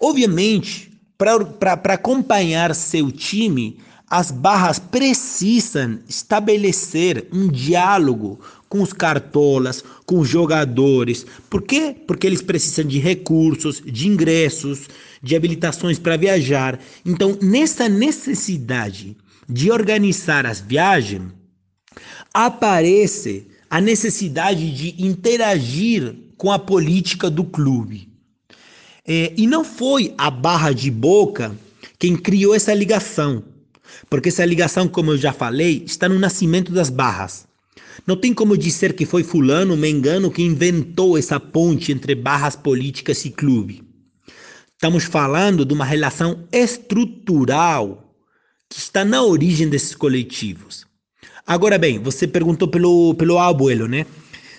Obviamente, para acompanhar seu time, as barras precisam estabelecer um diálogo com os cartolas, com os jogadores. Por quê? Porque eles precisam de recursos, de ingressos, de habilitações para viajar. Então, nessa necessidade de organizar as viagens, aparece a necessidade de interagir com a política do clube. É, e não foi a Barra de Boca quem criou essa ligação, porque essa ligação, como eu já falei, está no nascimento das barras. Não tem como dizer que foi fulano, mengano, que inventou essa ponte entre barras políticas e clube. Estamos falando de uma relação estrutural que está na origem desses coletivos. Agora bem, você perguntou pelo, pelo abuelo, né?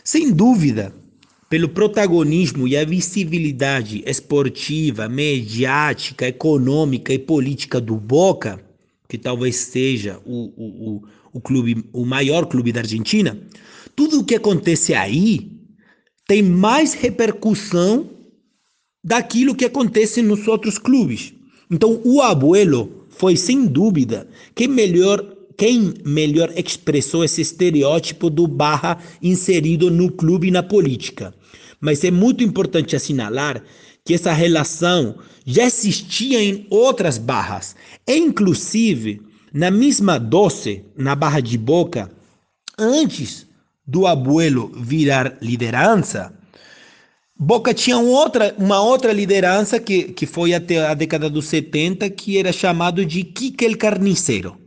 Sem dúvida, pelo protagonismo e a visibilidade esportiva, mediática, econômica e política do Boca, que talvez seja o, o, o, o, clube, o maior clube da Argentina, tudo o que acontece aí tem mais repercussão daquilo que acontece nos outros clubes. Então, o abuelo foi, sem dúvida, quem melhor quem melhor expressou esse estereótipo do barra inserido no clube e na política. Mas é muito importante assinalar que essa relação já existia em outras barras, e inclusive na mesma doce, na barra de boca, antes do abuelo virar liderança, Boca tinha outra, uma outra liderança que, que foi até a década dos 70, que era chamado de Kike Carniceiro.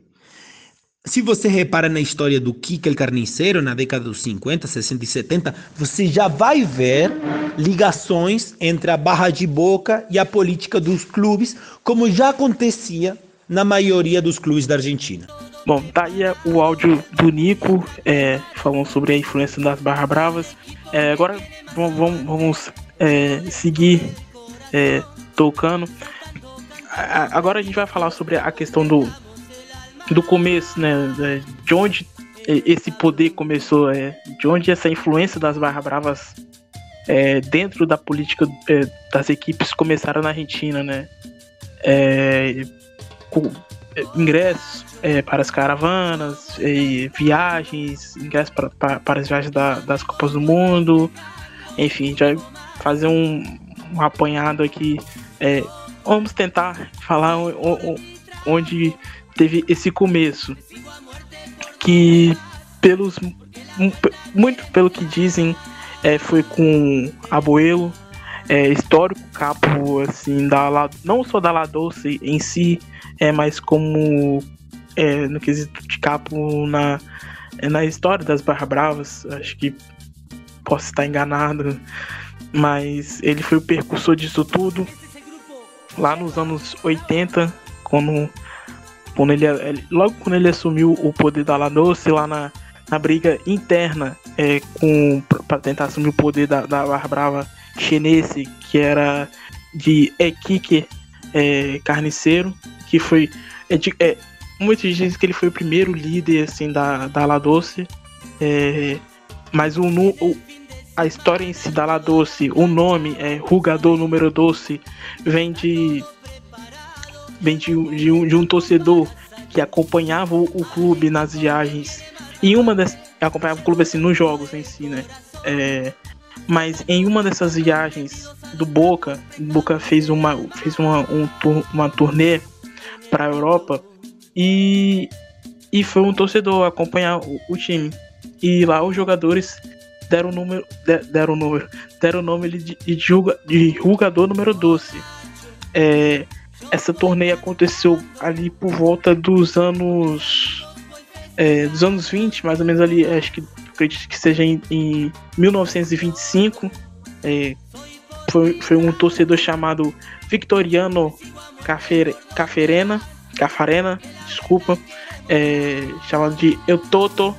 Se você repara na história do Kika el Carniceiro, na década dos 50, 60 e 70, você já vai ver ligações entre a barra de boca e a política dos clubes, como já acontecia na maioria dos clubes da Argentina. Bom, tá aí o áudio do Nico é, falando sobre a influência das Barra Bravas. É, agora vamos, vamos é, seguir é, tocando. Agora a gente vai falar sobre a questão do, do começo, né? De onde esse poder começou, é, de onde essa influência das Barra Bravas é, dentro da política é, das equipes começaram na Argentina, né? É, com, é, ingressos é, para as caravanas, viagens, ingressos para, para, para, as viagens da, das Copas do Mundo, enfim, já fazer um, um apanhado aqui. vamos tentar falar onde teve esse começo que pelos muito pelo que dizem é, foi com Abuelo é, histórico capo assim da não só da La Doce em si é mas como é, no quesito de capo na é, na história das Barra Bravas acho que posso estar enganado mas ele foi o percursor disso tudo lá nos anos 80 quando quando ele, logo quando ele assumiu o poder da Lanose lá na, na briga interna é, para tentar assumir o poder da, da Barra Brava chinese, que era de Ekike é, Carniceiro, que foi é, é, muitos dizem que ele foi o primeiro líder assim da da La Doce, é, mas o, o a história em si da La Doce, o nome é Rugador Número Doce, vem de vem de, de, um, de um torcedor que acompanhava o, o, clube nas viagens. E uma das. acompanhava o clube assim nos jogos em si, né? É, mas em uma dessas viagens do Boca, Boca fez uma, fez uma, um, uma turnê para a Europa e, e foi um torcedor acompanhar o, o, time. E lá os jogadores deram o número. deram o número. Deram o nome de, de, de jogador número 12. É, essa torneio aconteceu ali por volta dos anos é, dos anos 20, mais ou menos ali, acho que acredito que seja em, em 1925, é, foi, foi um torcedor chamado Victoriano Cafere, Caferena, Cafarena, desculpa, é, chamado de Eutoto,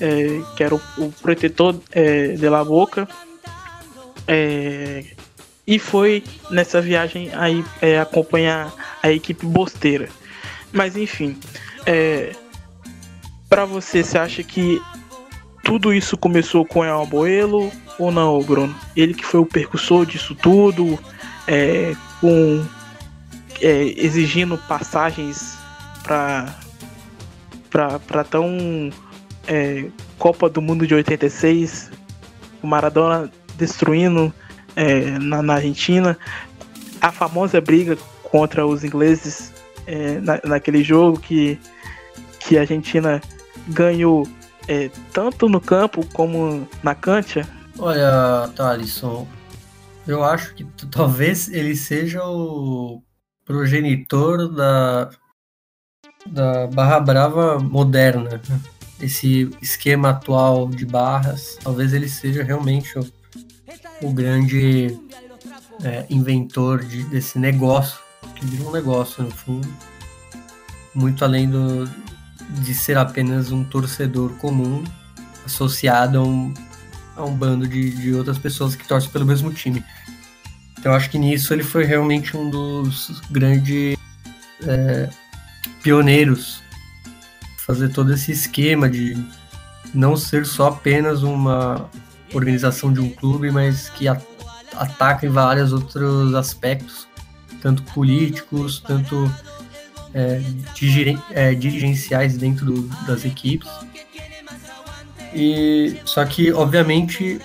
é, que era o, o protetor é, de la boca. É, e foi nessa viagem aí é, acompanhar a equipe bosteira. Mas enfim, é, para você, você acha que tudo isso começou com El Abuelo ou não, Bruno? Ele que foi o percussor disso tudo, é, com é, exigindo passagens para para tão é, Copa do Mundo de 86, o Maradona destruindo é, na, na, Argentina, a famosa briga contra os ingleses é, na, naquele jogo que, que a Argentina ganhou é, tanto no campo como na cancha? Olha, Thalisson, eu acho que talvez ele seja o progenitor da, da Barra Brava moderna. Esse esquema atual de barras, talvez ele seja realmente o, o grande é, inventor de, desse negócio, que virou um negócio no fundo, muito além do, de ser apenas um torcedor comum associado a um, a um bando de, de outras pessoas que torcem pelo mesmo time. Então acho que nisso ele foi realmente um dos grandes é, pioneiros fazer todo esse esquema de não ser só apenas uma organização de um clube, mas que ataca em vários outros aspectos, tanto políticos, tanto é, é, dirigenciais dentro do, das equipes. E só que, obviamente,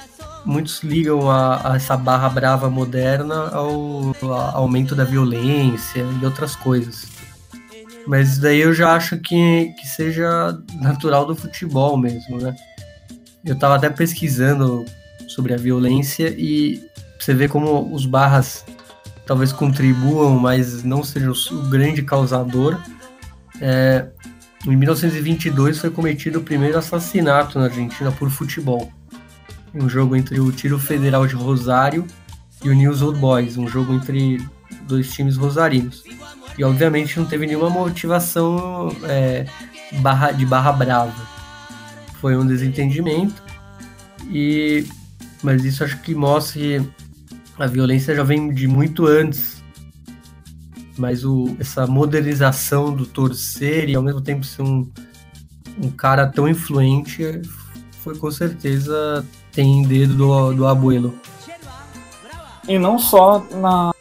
muitos ligam a, a essa barra brava moderna ao, ao, aumento da violência e outras coisas. Mas daí eu já acho que, que seja natural do futebol mesmo, né? Eu estava até pesquisando sobre a violência e você vê como os barras talvez contribuam, mas não sejam o grande causador. É, em 1922 foi cometido o primeiro assassinato na Argentina por futebol. Um jogo entre o Tiro Federal de Rosário e o News Old Boys, um jogo entre dois times rosarinos. E obviamente não teve nenhuma motivação é, barra, de barra brava. Foi um desentendimento. E, mas isso acho que mostra que a violência já vem de muito antes. Mas o, essa modernização do torcer e ao mesmo tempo ser um, um cara tão influente foi com certeza tem dedo do, do abuelo. E não só na,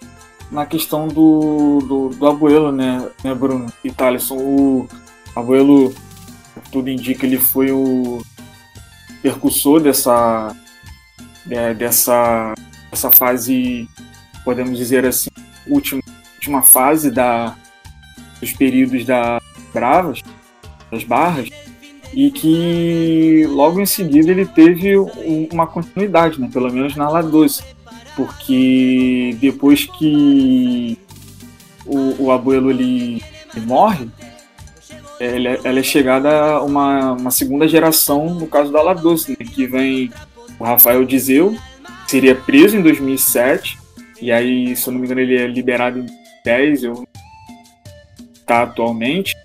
na questão do, do, do abuelo, né, né, Bruno e Thaleson. O abuelo, tudo indica, ele foi o percussor dessa, é, dessa essa fase, podemos dizer assim, última, última fase da, dos períodos da Bravas, das Barras, e que logo em seguida ele teve uma continuidade, né, pelo menos na La 12, porque depois que o, o abuelo ele morre, ela, é, ela, é chegada a uma, uma segunda geração, no caso da La 12, né, que vem o Rafael Dizeu, seria preso em 2007, e aí, se eu não me engano, ele é liberado em 10, eu tá atualmente.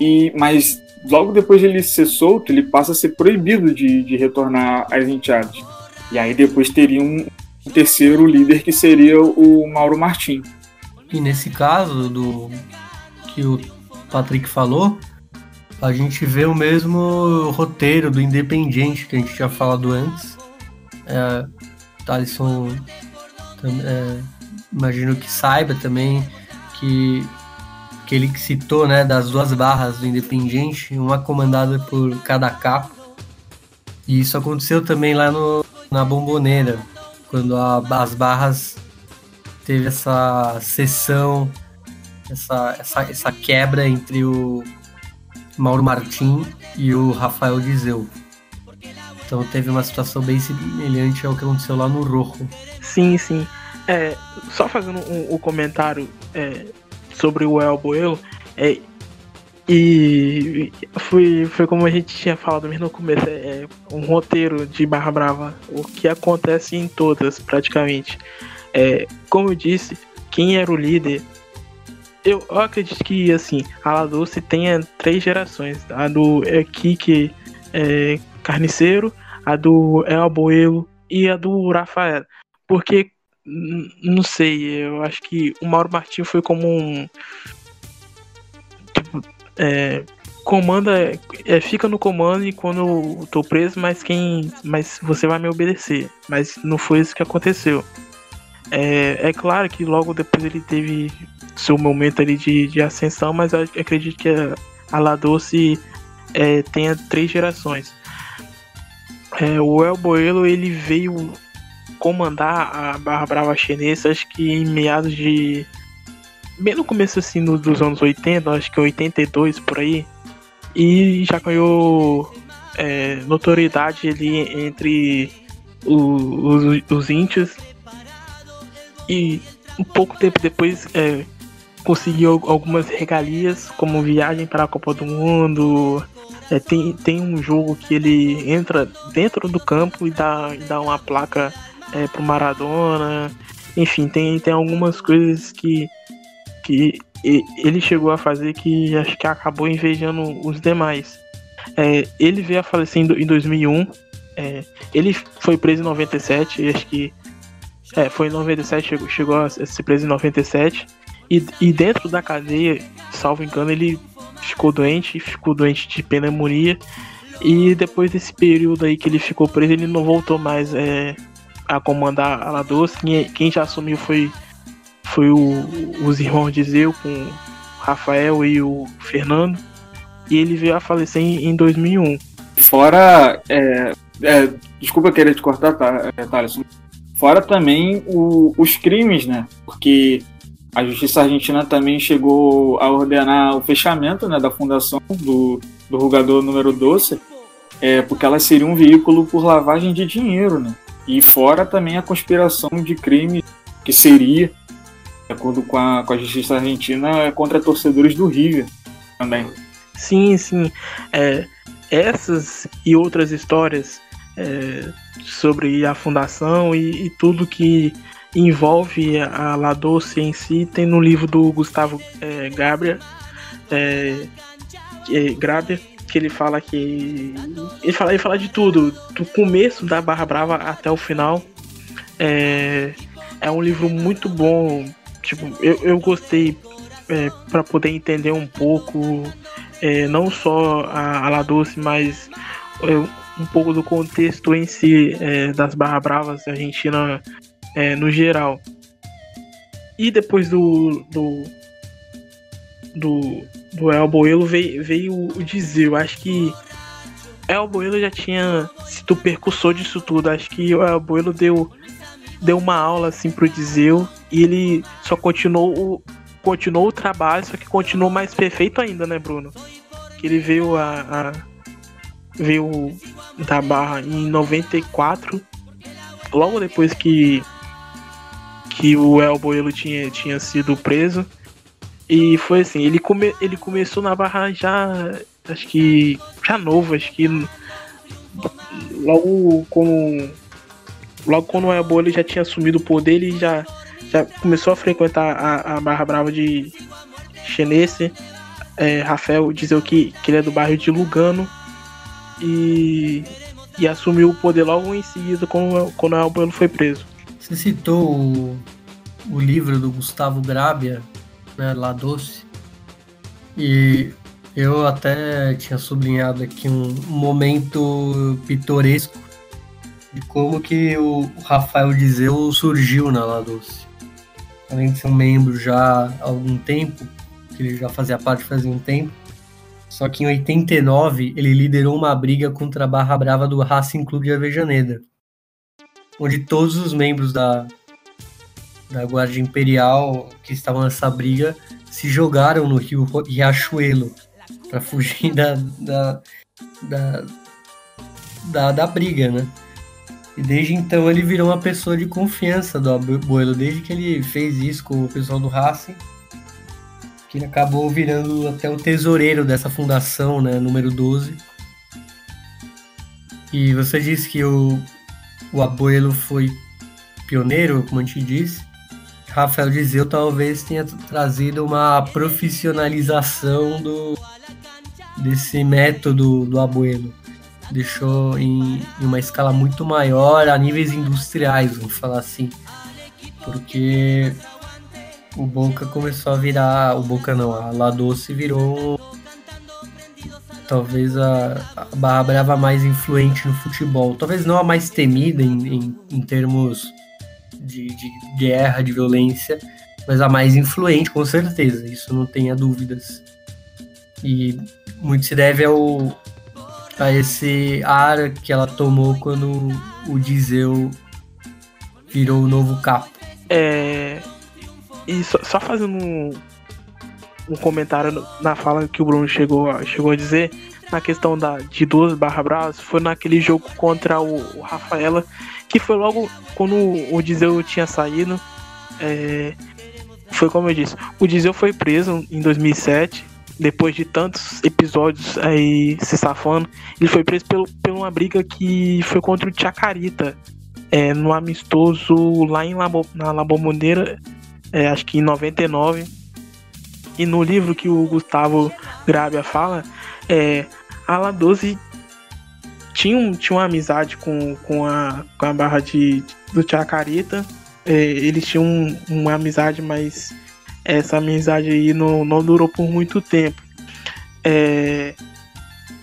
E, mas logo depois de ele ser solto, ele passa a ser proibido de, de retornar às entidades. E aí depois teria um, um terceiro líder que seria o Mauro Martim. E nesse caso do que o Patrick falou, a gente vê o mesmo roteiro do Independiente que a gente tinha falado antes. É, Thalisson é, imagino que saiba também que, que ele citou né, das duas barras do Independiente, uma comandada por cada capo. E isso aconteceu também lá no, na Bomboneira, quando a, as barras teve essa sessão, essa, essa, essa quebra entre o Mauro Martim e o Rafael Dizeu. Então teve uma situação bem semelhante ao que aconteceu lá no Rojo. Sim, sim. É, só fazendo um, um comentário é, sobre o El Boelo, é, e foi, foi como a gente tinha falado mesmo no começo, é um roteiro de Barra Brava, o que acontece em todas praticamente. É, como eu disse, quem era o líder eu, eu, acredito que assim, a La Doce tenha três gerações. A do é, é, Carniceiro, a do El Abuelo e a do Rafael. Porque, não sei, eu acho que o Mauro Martins foi como um. Tipo, é, comanda, é, fica no comando e quando eu tô preso, mas quem. Mas você vai me obedecer. Mas não foi isso que aconteceu. É, é claro que logo depois ele teve seu momento ali de, de ascensão, mas acredito que a, a La Doce é, tenha três gerações. É, o El Boelo ele veio comandar a Barra Brava chinesa, acho que em meados de. Bem no começo assim no, dos anos 80, acho que 82 por aí. E já ganhou é, notoriedade ali entre o, os, os índios. E um pouco tempo depois é, conseguiu algumas regalias, como viagem para a Copa do Mundo, é, tem, tem um jogo que ele entra dentro do campo e dá, e dá uma placa é, pro Maradona. Enfim, tem, tem algumas coisas que, que ele chegou a fazer que acho que acabou invejando os demais. É, ele veio a falecer em 2001. É, ele foi preso em 97, acho que. É, foi em 97, chegou, chegou a ser preso em 97. E, e dentro da cadeia, salvo engano, ele ficou doente, ficou doente de pneumonia. E depois desse período aí que ele ficou preso, ele não voltou mais é, a comandar a La Doce. Quem, quem já assumiu foi, foi o, os irmãos de Zeu com o Rafael e o Fernando. E ele veio a falecer em, em 2001. Fora. É, é, desculpa querer te cortar, tá, é, Thales. Fora também o, os crimes, né? Porque a justiça argentina também chegou a ordenar o fechamento né, da fundação do, do Rugador número 12, é, porque ela seria um veículo por lavagem de dinheiro. Né? E fora também a conspiração de crime que seria, de acordo com a, com a justiça argentina, contra torcedores do River também. Sim, sim. É, essas e outras histórias é, sobre a fundação e, e tudo que envolve a La Doce em si, tem no livro do Gustavo é, Gabriel, é, é, que ele fala que. Ele fala, ele fala de tudo, do começo da Barra Brava até o final. É, é um livro muito bom. Tipo, eu, eu gostei é, para poder entender um pouco, é, não só a, a La Doce, mas é, um pouco do contexto em si é, das Barra Bravas Argentina é, no geral. E depois do. do. do, do El Boelo veio, veio o Dizil. Acho que El Boelo já tinha sido percussor disso tudo. Acho que o El Boelo deu, deu uma aula assim pro Dizil e ele só continuou, continuou o trabalho, só que continuou mais perfeito ainda, né, Bruno? Que ele veio a, a veio da Barra em 94, logo depois que que o El Boelo tinha, tinha sido preso. E foi assim, ele, come, ele começou na barra já, acho que, já novo, acho que logo com logo quando o El Boelo já tinha assumido o poder, ele já, já começou a frequentar a, a barra brava de Chenesse. É, Rafael dizer que, que ele é do bairro de Lugano e, e assumiu o poder logo em seguida quando, quando o El Boelo foi preso. Você citou o, o livro do Gustavo Grábia, né, La Doce, e eu até tinha sublinhado aqui um momento pitoresco de como que o Rafael Dizeu surgiu na La Doce. Além de ser um membro já há algum tempo, que ele já fazia parte fazia um tempo, só que em 89 ele liderou uma briga contra a Barra Brava do Racing Clube de Avejaneda onde todos os membros da, da Guarda Imperial que estavam nessa briga se jogaram no rio Riachuelo para fugir da, da, da, da, da briga, né? E desde então ele virou uma pessoa de confiança do Abuelo, desde que ele fez isso com o pessoal do Racing, ele acabou virando até o tesoureiro dessa fundação, né, número 12. E você disse que o, o Abuelo foi pioneiro, como a gente disse, Rafael Dizeu talvez tenha trazido uma profissionalização do desse método do Abuelo. Deixou em, em uma escala muito maior, a níveis industriais, vamos falar assim. Porque o Boca começou a virar. O Boca não, a La Doce virou talvez a, a Barra Brava mais influente no futebol. Talvez não a mais temida em, em, em termos de, de, guerra, de violência, mas a mais influente, com certeza, isso não tenha dúvidas. E muito se deve ao, a esse ar que ela tomou quando o Dizeu virou o novo capo. É. E só, só fazendo um, um comentário na fala que o Bruno chegou, chegou a dizer, na questão da, de duas barra bravas, foi naquele jogo contra o, o Rafaela, que foi logo quando o, Dizeu tinha saído. É, foi como eu disse, o Dizeu foi preso em 2007, depois de tantos episódios aí se safando. Ele foi preso pelo, por uma briga que foi contra o Chacarita, é, no amistoso lá em Labo, na Labomondeira, é, acho que em 99 e no livro que o Gustavo Grábia fala, é, a La 12 tinha, um, tinha uma amizade com, com, a, com a barra de, do Chacarita. É, eles tinham uma amizade, mas essa amizade aí não, não durou por muito tempo. É,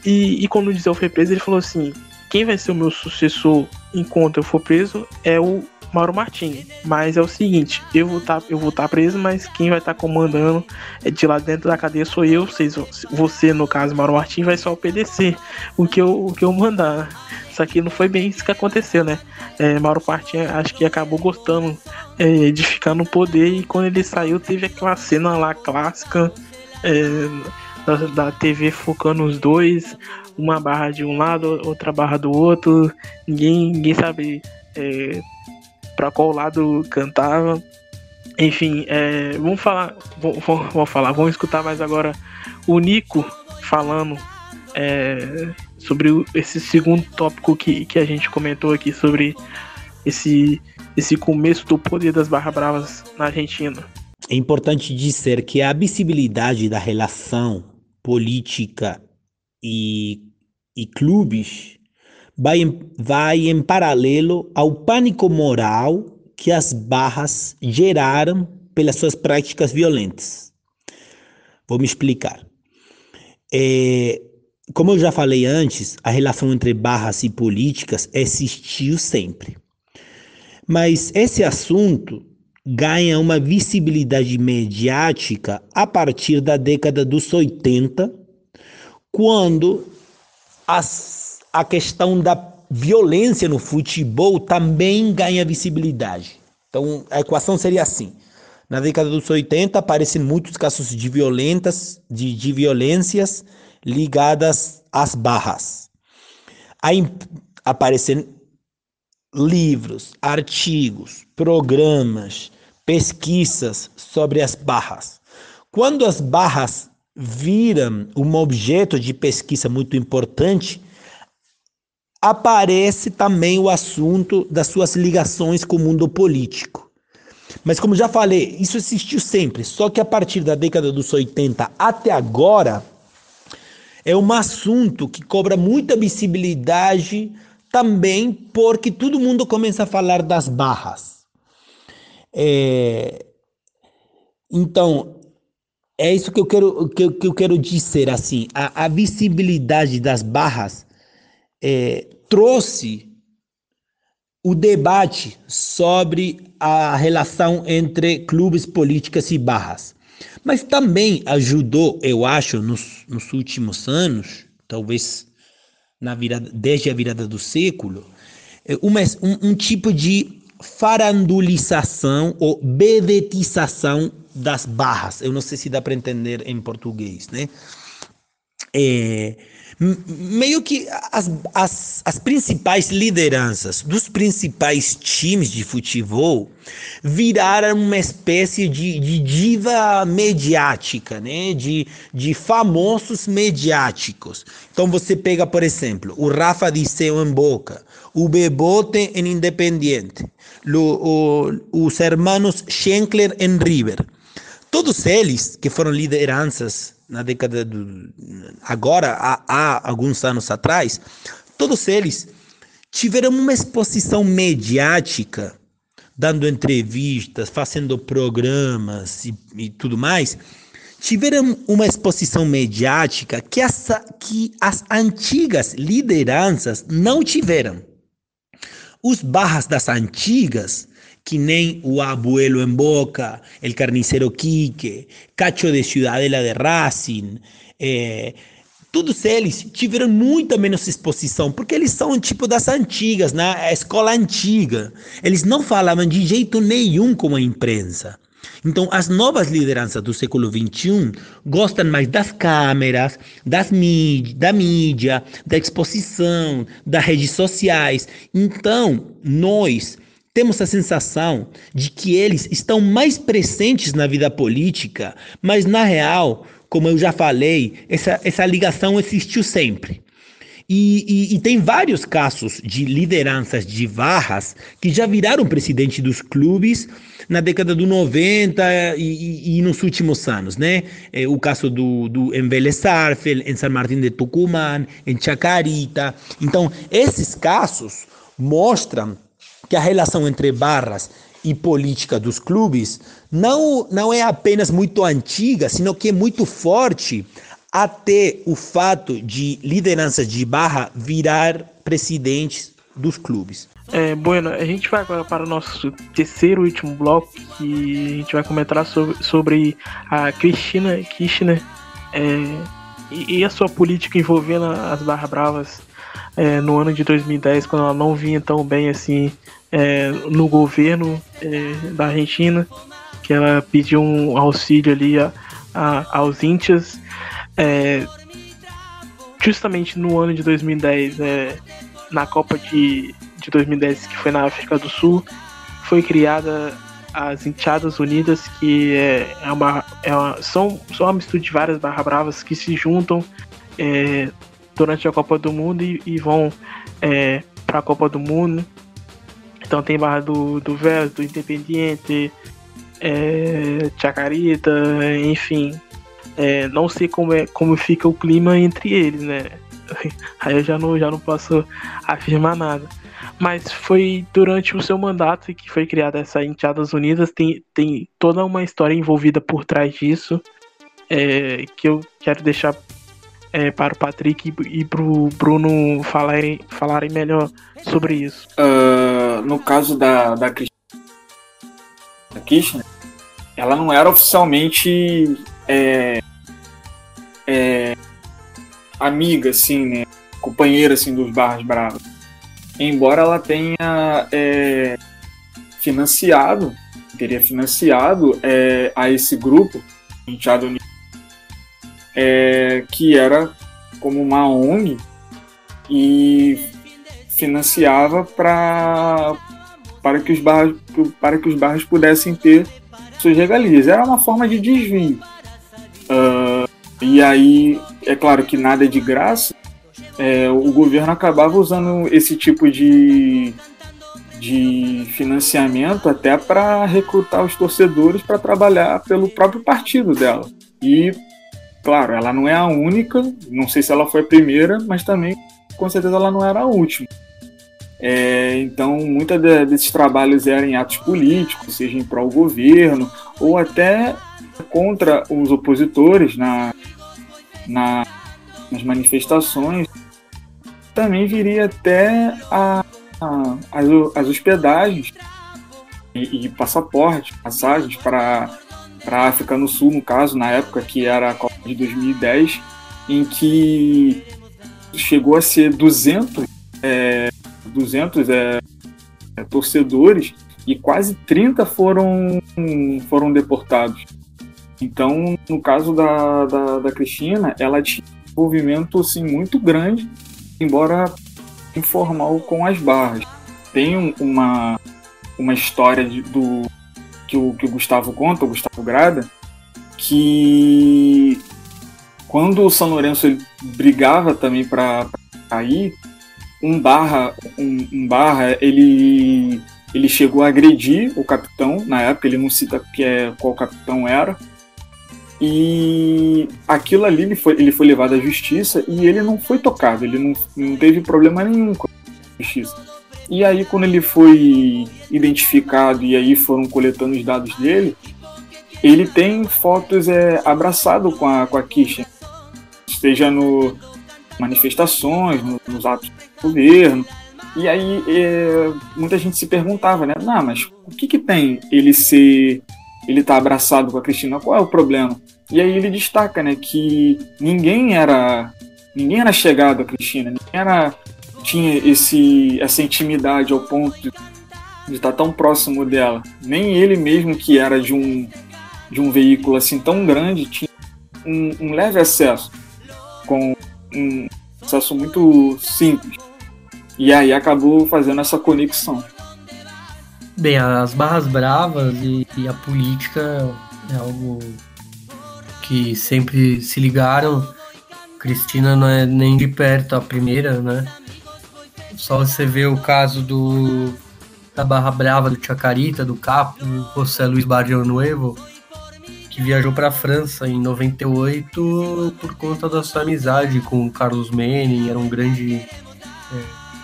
e, e quando o Diesel foi preso, ele falou assim: quem vai ser o meu sucessor enquanto eu for preso é o Mauro Martins. Mas é o seguinte, eu vou estar tá, eu vou tá preso, mas quem vai estar tá comandando é de lá dentro da cadeia sou eu, vocês, você no caso Mauro Martins vai só obedecer o que eu o que eu mandar. Só que não foi bem isso que aconteceu, né? É, Mauro Martins acho que acabou gostando é, de ficar no poder e quando ele saiu teve aquela cena lá clássica é, da, da TV focando os dois, uma barra de um lado, outra barra do outro, ninguém, ninguém sabe é, para qual lado cantava. Enfim, é, vamos falar, vamos, falar, vamos escutar mais agora o Nico falando é, sobre esse segundo tópico que, que a gente comentou aqui sobre esse, esse começo do poder das Barra Bravas na Argentina. É importante dizer que a visibilidade da relação política e, e clubes vai em, vai em paralelo ao pânico moral que as barras geraram pelas suas práticas violentas. Vou me explicar. É, como eu já falei antes, a relação entre barras e políticas existiu sempre. Mas esse assunto ganha uma visibilidade mediática a partir da década dos 80, quando as a questão da violência no futebol também ganha visibilidade. Então, a equação seria assim. Na década dos 80 aparecem muitos casos de violentas, de, de violências ligadas às barras. Aí aparecem livros, artigos, programas, pesquisas sobre as barras. Quando as barras viram um objeto de pesquisa muito importante, aparece também o assunto das suas ligações com o mundo político. Mas como já falei, isso existiu sempre, só que a partir da década dos 80 até agora é um assunto que cobra muita visibilidade também porque todo mundo começa a falar das barras. É... Então, é isso que eu quero, que, que eu quero dizer, assim, a, a visibilidade das barras é, trouxe o debate sobre a relação entre clubes, políticas e barras. Mas também ajudou, eu acho, nos, nos últimos anos, talvez na virada, desde a virada do século, é, uma, um, um tipo de farandulização ou bedetização das barras. Eu não sei se dá para entender em português, né? é, meio que as, as, as principais lideranças dos principais times de futebol viraram uma espécie de, de diva mediática, né? de, de famosos mediáticos. Então você pega, por exemplo, o Rafa Disseu em Boca, o Bebote em Independiente, o, o, os hermanos Schenkler em River. Todos eles, que foram lideranças na década do. agora, há, há alguns anos atrás, todos eles tiveram uma exposição mediática, dando entrevistas, fazendo programas e, e tudo mais, tiveram uma exposição mediática que, essa, que as antigas lideranças não tiveram. Os barras das antigas que nem o Abuelo en Boca, el Carnicero Quique, Cacho de Ciudadela de Racing, é, todos eles tiveram muita menos exposição, porque eles são tipo das antigas, né? a escola antiga. Eles não falavam de jeito nenhum como a imprensa. Então, as novas lideranças do século XXI gostam mais das câmeras, das mídia, da mídia, da exposição, das redes sociais. Então, nós temos a sensação de que eles estão mais presentes na vida política, mas na real, como eu já falei, essa, essa ligação existiu sempre. E, e, e, tem vários casos de lideranças de barras que já viraram presidente dos clubes na década do 90 e, e nos últimos anos, né? É, o caso do, do em Vélez em San Martín de Tucumán, em Chacarita. Então, esses casos mostram que a relação entre barras e política dos clubes não, não é apenas muito antiga, sino que é muito forte até o fato de lideranças de barra virar presidentes dos clubes. É, bueno, a gente vai agora para o nosso terceiro e último bloco que a gente vai comentar sobre, sobre a Cristina Kirchner é, e, e, a sua política envolvendo as Barra Bravas é, no ano de 2010, quando ela não vinha tão bem assim é, no governo é, da Argentina, que ela pediu um auxílio ali a, a, aos índios. É, justamente no ano de 2010, é, na Copa de, de 2010, que foi na África do Sul, foi criada as Enteadas Unidas, que é, é, uma, é uma, são, são uma mistura de várias barra bravas que se juntam é, durante a Copa do Mundo e, e vão é, para a Copa do Mundo então tem barra do, do Vélez, do Independiente, é, Chacarita, enfim. É, não sei como, é, como fica o clima entre eles, né? Aí eu já não, já não posso afirmar nada. Mas foi durante o seu mandato que foi criada essa Enteadas Unidas. Tem, tem toda uma história envolvida por trás disso. É, que eu quero deixar é, para o Patrick e para o Bruno falarem, falarem melhor sobre isso. Uh, no caso da, da Kirchner, ela não era oficialmente é, é, amiga, assim, né? Companheira, assim, dos Barras Bravas. Embora ela tenha é, financiado, teria financiado é, a esse grupo, Enteado Unido é, que era como uma ONG e financiava para para que os bairros para que os bairros pudessem ter suas regalias. Era uma forma de desvio. Uh, e aí, é claro que nada é de graça. É, o governo acabava usando esse tipo de, de financiamento até para recrutar os torcedores para trabalhar pelo próprio partido dela. E Claro, ela não é a única, não sei se ela foi a primeira, mas também com certeza ela não era a última. É, então, muitos de, desses trabalhos eram em atos políticos, seja em prol governo, ou até contra os opositores na, na, nas manifestações. Também viria até a, a, as, as hospedagens e, e passaportes, passagens para a África no Sul, no caso, na época que era a de 2010, em que chegou a ser 200, é, 200 é, torcedores e quase 30 foram, foram deportados. Então, no caso da, da, da Cristina, ela tinha envolvimento assim, muito grande, embora informal com as barras. Tem uma, uma história de, do que o, que o Gustavo conta, o Gustavo Grada, que quando o São Lourenço ele brigava também para cair, um barra, um, um, barra, ele ele chegou a agredir o capitão na época, ele não cita que é, qual capitão era, e aquilo ali ele foi, ele foi levado à justiça e ele não foi tocado, ele não, não teve problema nenhum com a justiça. E aí, quando ele foi identificado e aí foram coletando os dados dele, ele tem fotos é, abraçado com a, com a Kisha, seja no manifestações, no, nos atos do governo. E aí é, muita gente se perguntava, né? Não, mas o que, que tem ele ser. ele tá abraçado com a Cristina? Qual é o problema? E aí ele destaca, né, que ninguém era. ninguém era chegado a Cristina, ninguém era tinha esse, essa intimidade ao ponto de, estar tão próximo dela. Nem ele mesmo, que era de um, de um veículo assim tão grande, tinha um, um leve acesso, com um acesso muito simples. E aí acabou fazendo essa conexão. Bem, as barras bravas e, e a política é algo que sempre se ligaram. Cristina não é nem de perto a primeira, né? Só você vê o caso do da Barra Brava do Chacarita, do Capo, José Luiz Barrio Nuevo, que viajou para a França em 98 por conta da sua amizade com o Carlos Menem, era um grande é,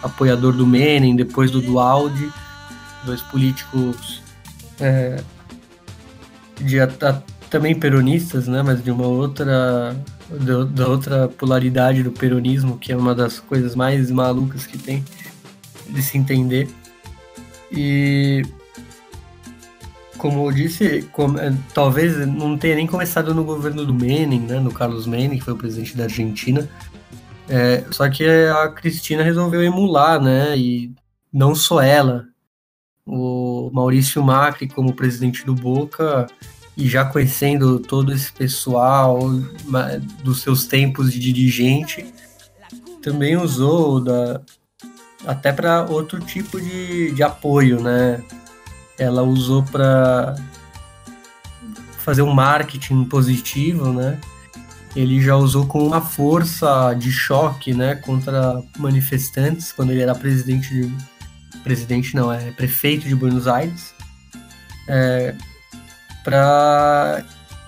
apoiador do Menem, depois do Dualdi, dois políticos é, de, a, também peronistas, né, mas de uma outra da outra polaridade do peronismo, que é uma das coisas mais malucas que tem de se entender. E como eu disse, como, é, talvez não tenha nem começado no governo do Menem, né, no Carlos Menem, que foi o presidente da Argentina. É, só que a Cristina resolveu emular, né, e não só ela, o Maurício Macri como presidente do Boca e já conhecendo todo esse pessoal dos seus tempos de dirigente, também usou da, até para outro tipo de, de apoio, né? Ela usou para fazer um marketing positivo, né? Ele já usou com uma força de choque, né, contra manifestantes quando ele era presidente de presidente não é prefeito de Buenos Aires. É, para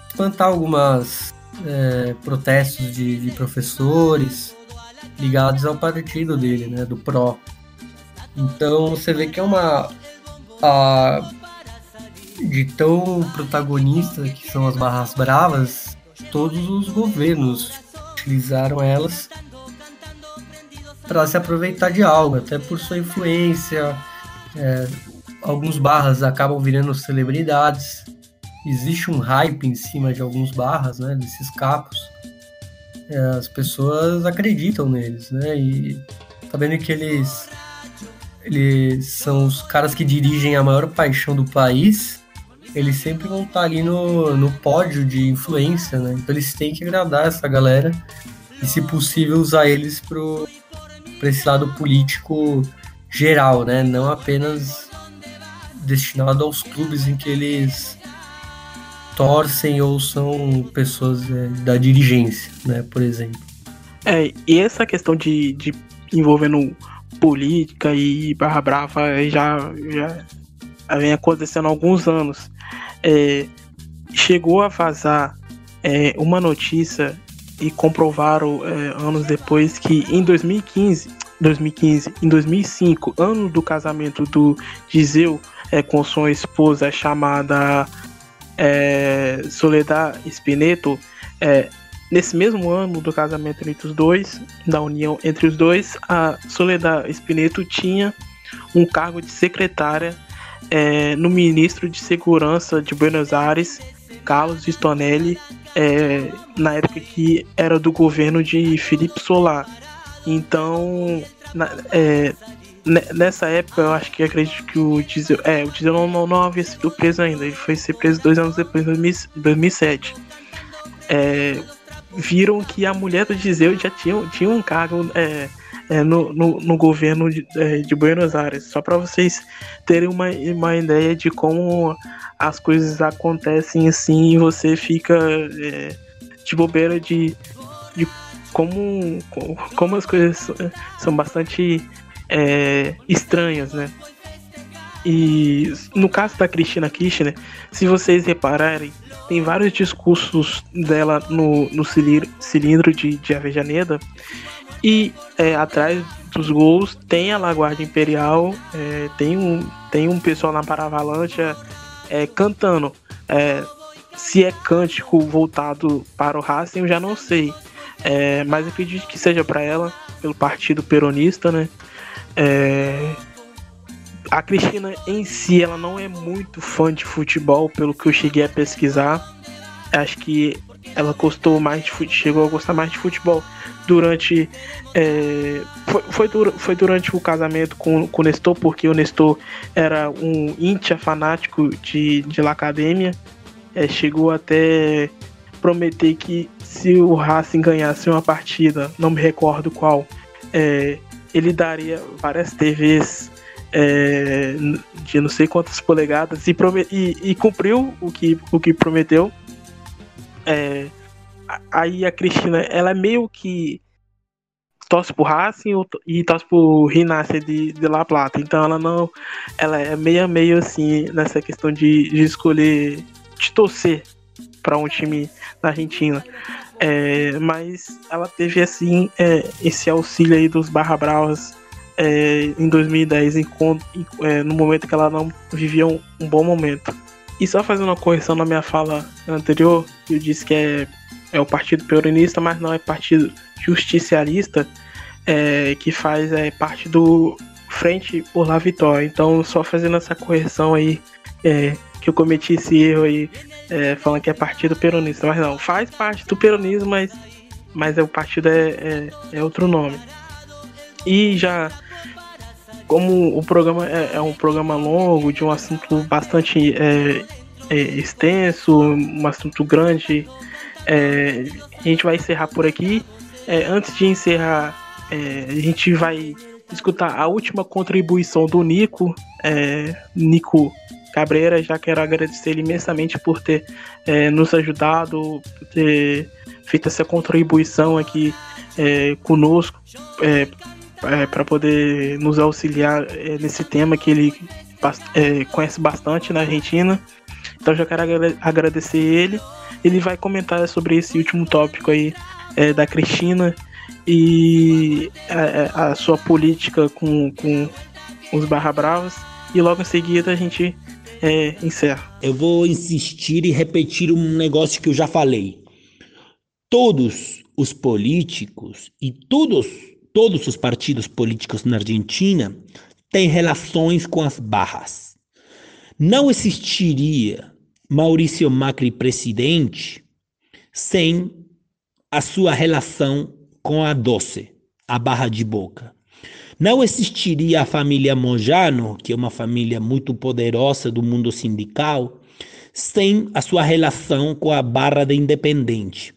espantar algumas é, protestos de, de, professores ligados ao partido dele, né, do PRO. Então você vê que é uma a, de tão protagonista que são as barras bravas, todos os governos utilizaram elas para se aproveitar de algo, até por sua influência. É, alguns barras acabam virando celebridades existe um hype em cima de alguns barras, né, desses capos. É, as pessoas acreditam neles, né? E tá vendo que eles eles são os caras que dirigem a maior paixão do país. Eles sempre vão estar ali no, no pódio de influência, né? Então eles têm que agradar essa galera e, se possível, usar eles pro, pra esse lado político geral, né? Não apenas destinado aos clubes em que eles torcem ou são pessoas é, da dirigência, né, por exemplo. É, e essa questão de, de envolvendo política e barra brava já, já vem acontecendo há alguns anos. É, chegou a vazar é, uma notícia e comprovaram é, anos depois que em 2015, 2015, em 2005, ano do casamento do Giseu é, com sua esposa chamada é, Soledad Spineto, é, nesse mesmo ano do casamento entre os dois, da união entre os dois, a Soledad Spineto tinha um cargo de secretária é, no ministro de Segurança de Buenos Aires, Carlos Stonelli, é, na época que era do governo de Felipe Solar. Então, na, é, nessa época, eu acho que acredito que o Diesel. É, o Diesel não, não, não, havia sido preso ainda. Ele foi ser preso dois anos depois, em 2007. É, viram que a mulher do Dizeu já tinha, tinha um cargo é, é, no, no, no, governo de, é, de, Buenos Aires. Só para vocês terem uma, uma ideia de como as coisas acontecem assim e você fica é, de bobeira de, de como, como as coisas são bastante é, estranhas, né? E no caso da Cristina Kirchner, se vocês repararem, tem vários discursos dela no, no cilindro de, de Avejaneda. E é, atrás dos gols tem a Laguardia Imperial, é, tem, um, tem um pessoal na Paravalancha é, cantando. É, se é cântico voltado para o Racing, eu já não sei. É, mas acredito que seja para ela, pelo partido peronista, né? É, a Cristina em si, ela não é muito fã de futebol, pelo que eu cheguei a pesquisar. Acho que ela gostou mais de chegou a gostar mais de futebol durante é, foi, foi, foi, durante o casamento com, com o Nestor, porque o Nestor era um íntia fanático de, de La Academia. É, chegou até prometer que se o Racing ganhasse uma partida, não me recordo qual, é, ele daria várias TVs é, de não sei quantas polegadas e, e, e, cumpriu o que, o que prometeu. É, aí a Cristina, ela é meio que torce pro Racing e torce pro Rinácia de, de La Plata. Então ela não. Ela é meio meio assim nessa questão de, de escolher. de torcer para um time da Argentina. É, mas ela teve assim é, esse auxílio aí dos Barra Bravas é, em 2010, em, é, no momento que ela não vivia um, um, bom momento. E só fazendo uma correção na minha fala anterior, eu disse que é, é o Partido Peronista, mas não é Partido Justicialista, é, que faz é, parte do Frente por La Vitória. Então, só fazendo essa correção aí, é, que eu cometi esse erro aí, é, falando que é Partido Peronista. Mas não, faz parte do peronismo, mas, mas é, o partido é, é, é outro nome. E já como o programa é, é, um programa longo, de um assunto bastante é, é, extenso, um assunto grande, é, a gente vai encerrar por aqui. É, antes de encerrar, é, a gente vai escutar a última contribuição do Nico, Nico Cabreira. Já quero agradecer imensamente por ter nos ajudado, por ter feito essa contribuição aqui conosco é, para poder nos auxiliar é, nesse tema que ele é, conhece bastante na Argentina. Então já quero agradecer ele. Ele vai comentar sobre esse último tópico aí é, da Cristina e a, a, sua política com, com os Barra Bravas. E logo em seguida a gente é, encerra. Eu vou insistir e repetir um negócio que eu já falei. Todos os políticos e todos todos os partidos políticos na Argentina têm relações com as barras. Não existiria Maurício Macri presidente sem a sua relação com a Doce, a Barra de Boca. Não existiria a família Mojano, que é uma família muito poderosa do mundo sindical, sem a sua relação com a Barra da Independente.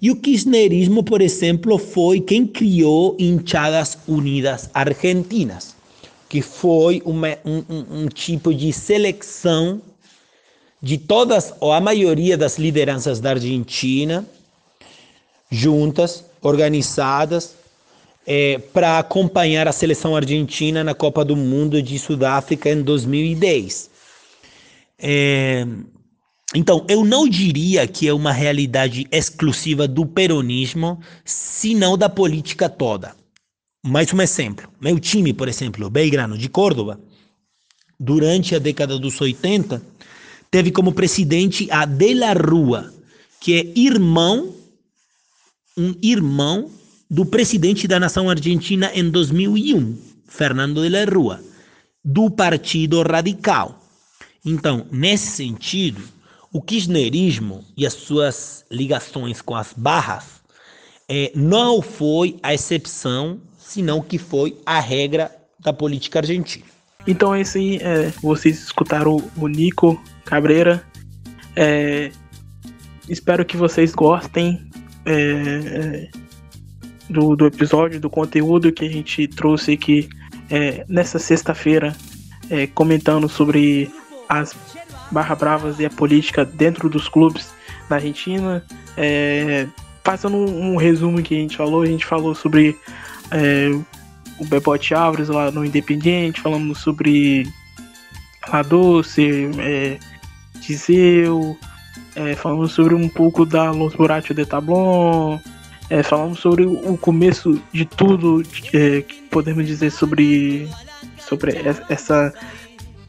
E o kirchnerismo, por exemplo, foi quem criou Hinchadas Unidas Argentinas, que foi uma, um, um, tipo de seleção de todas, ou a maioria das lideranças da Argentina, juntas, organizadas, é, para acompanhar a seleção argentina na Copa do Mundo de Sudáfrica em 2010. É, então, eu não diria que é uma realidade exclusiva do peronismo, senão da política toda. Mais um exemplo. Meu time, por exemplo, Belgrano de Córdoba, durante a década dos 80, teve como presidente a De la Rua, que é irmão, um irmão do presidente da nação argentina em 2001, Fernando de la Rua, do Partido Radical. Então, nesse sentido, o kirchnerismo e as suas ligações com as barras é, não foi a exceção, senão que foi a regra da política argentina. Então é isso aí, é, vocês escutaram o, Nico Cabreira. É, espero que vocês gostem é, do, do episódio, do conteúdo que a gente trouxe aqui é, nessa sexta-feira, é, comentando sobre as barra bravas e a política dentro dos clubes da Argentina. É, passando um, um, resumo que a gente falou, a gente falou sobre é, o Bebote Álvares lá no Independiente, falamos sobre La Doce, é, Tiseu, é, falamos sobre um pouco da Los Buratio de Tablon, é, falamos sobre o começo de tudo é, que podemos dizer sobre, sobre essa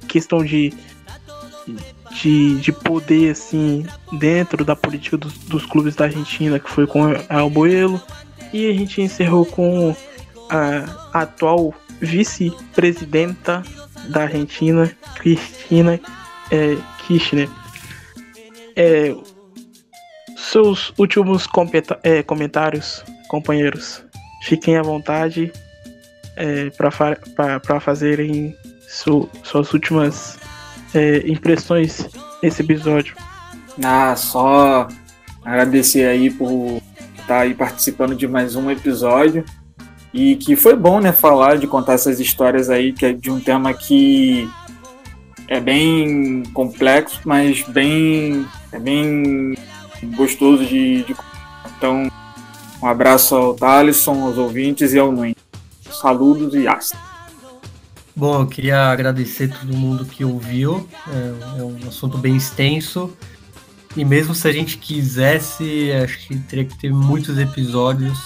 questão de, de, de poder assim dentro da política dos, dos clubes da Argentina, que foi com Alboelo. E a gente encerrou com a, a atual vice-presidenta da Argentina, Cristina é, Kirchner. É, seus últimos é, comentários, companheiros. Fiquem à vontade é, para fazerem su suas últimas é, impressões nesse episódio. Ah, só agradecer aí por estar aí participando de mais um episódio e que foi bom, né, falar de contar essas histórias aí que é de um tema que é bem complexo, mas bem é bem gostoso de, de... Então, um abraço ao Thalisson, aos ouvintes e ao Nuen. Saludos e hasta. Bom, eu queria agradecer todo mundo que ouviu. É, é, um assunto bem extenso. E mesmo se a gente quisesse, acho que teria que ter muitos episódios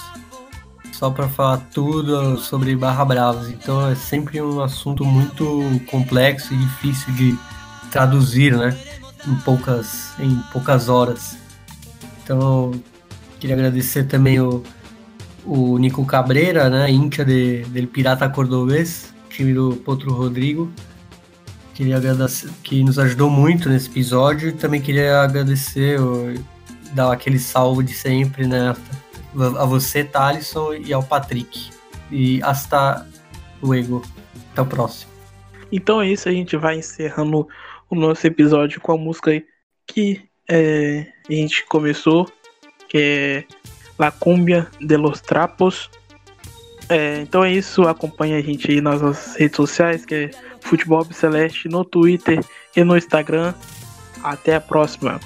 só para falar tudo sobre Barra Bravos. Então é sempre um assunto muito complexo e difícil de traduzir, né? Em poucas, em poucas horas. Então, queria agradecer também o, o Nico Cabreira, né, íntia de, del Pirata Cordobês, time do Potro Rodrigo. Queria agradecer, que nos ajudou muito nesse episódio. E também queria agradecer, dar aquele salve de sempre, né, a você, Thalisson, e ao Patrick. E hasta luego. Até o próximo. Então é isso, a gente vai encerrando o nosso episódio com a música que é, a gente começou, que é La Cumbia de los Trapos. É, então é isso, acompanha a gente aí nas nossas redes sociais, que é Futebol Celeste, no Twitter e no Instagram. Até a próxima.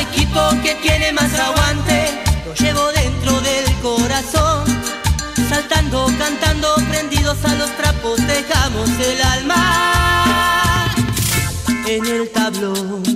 Equipo que tiene más aguante, lo llevo dentro del corazón. Saltando, cantando, prendidos a los trapos, dejamos el alma en el tablón.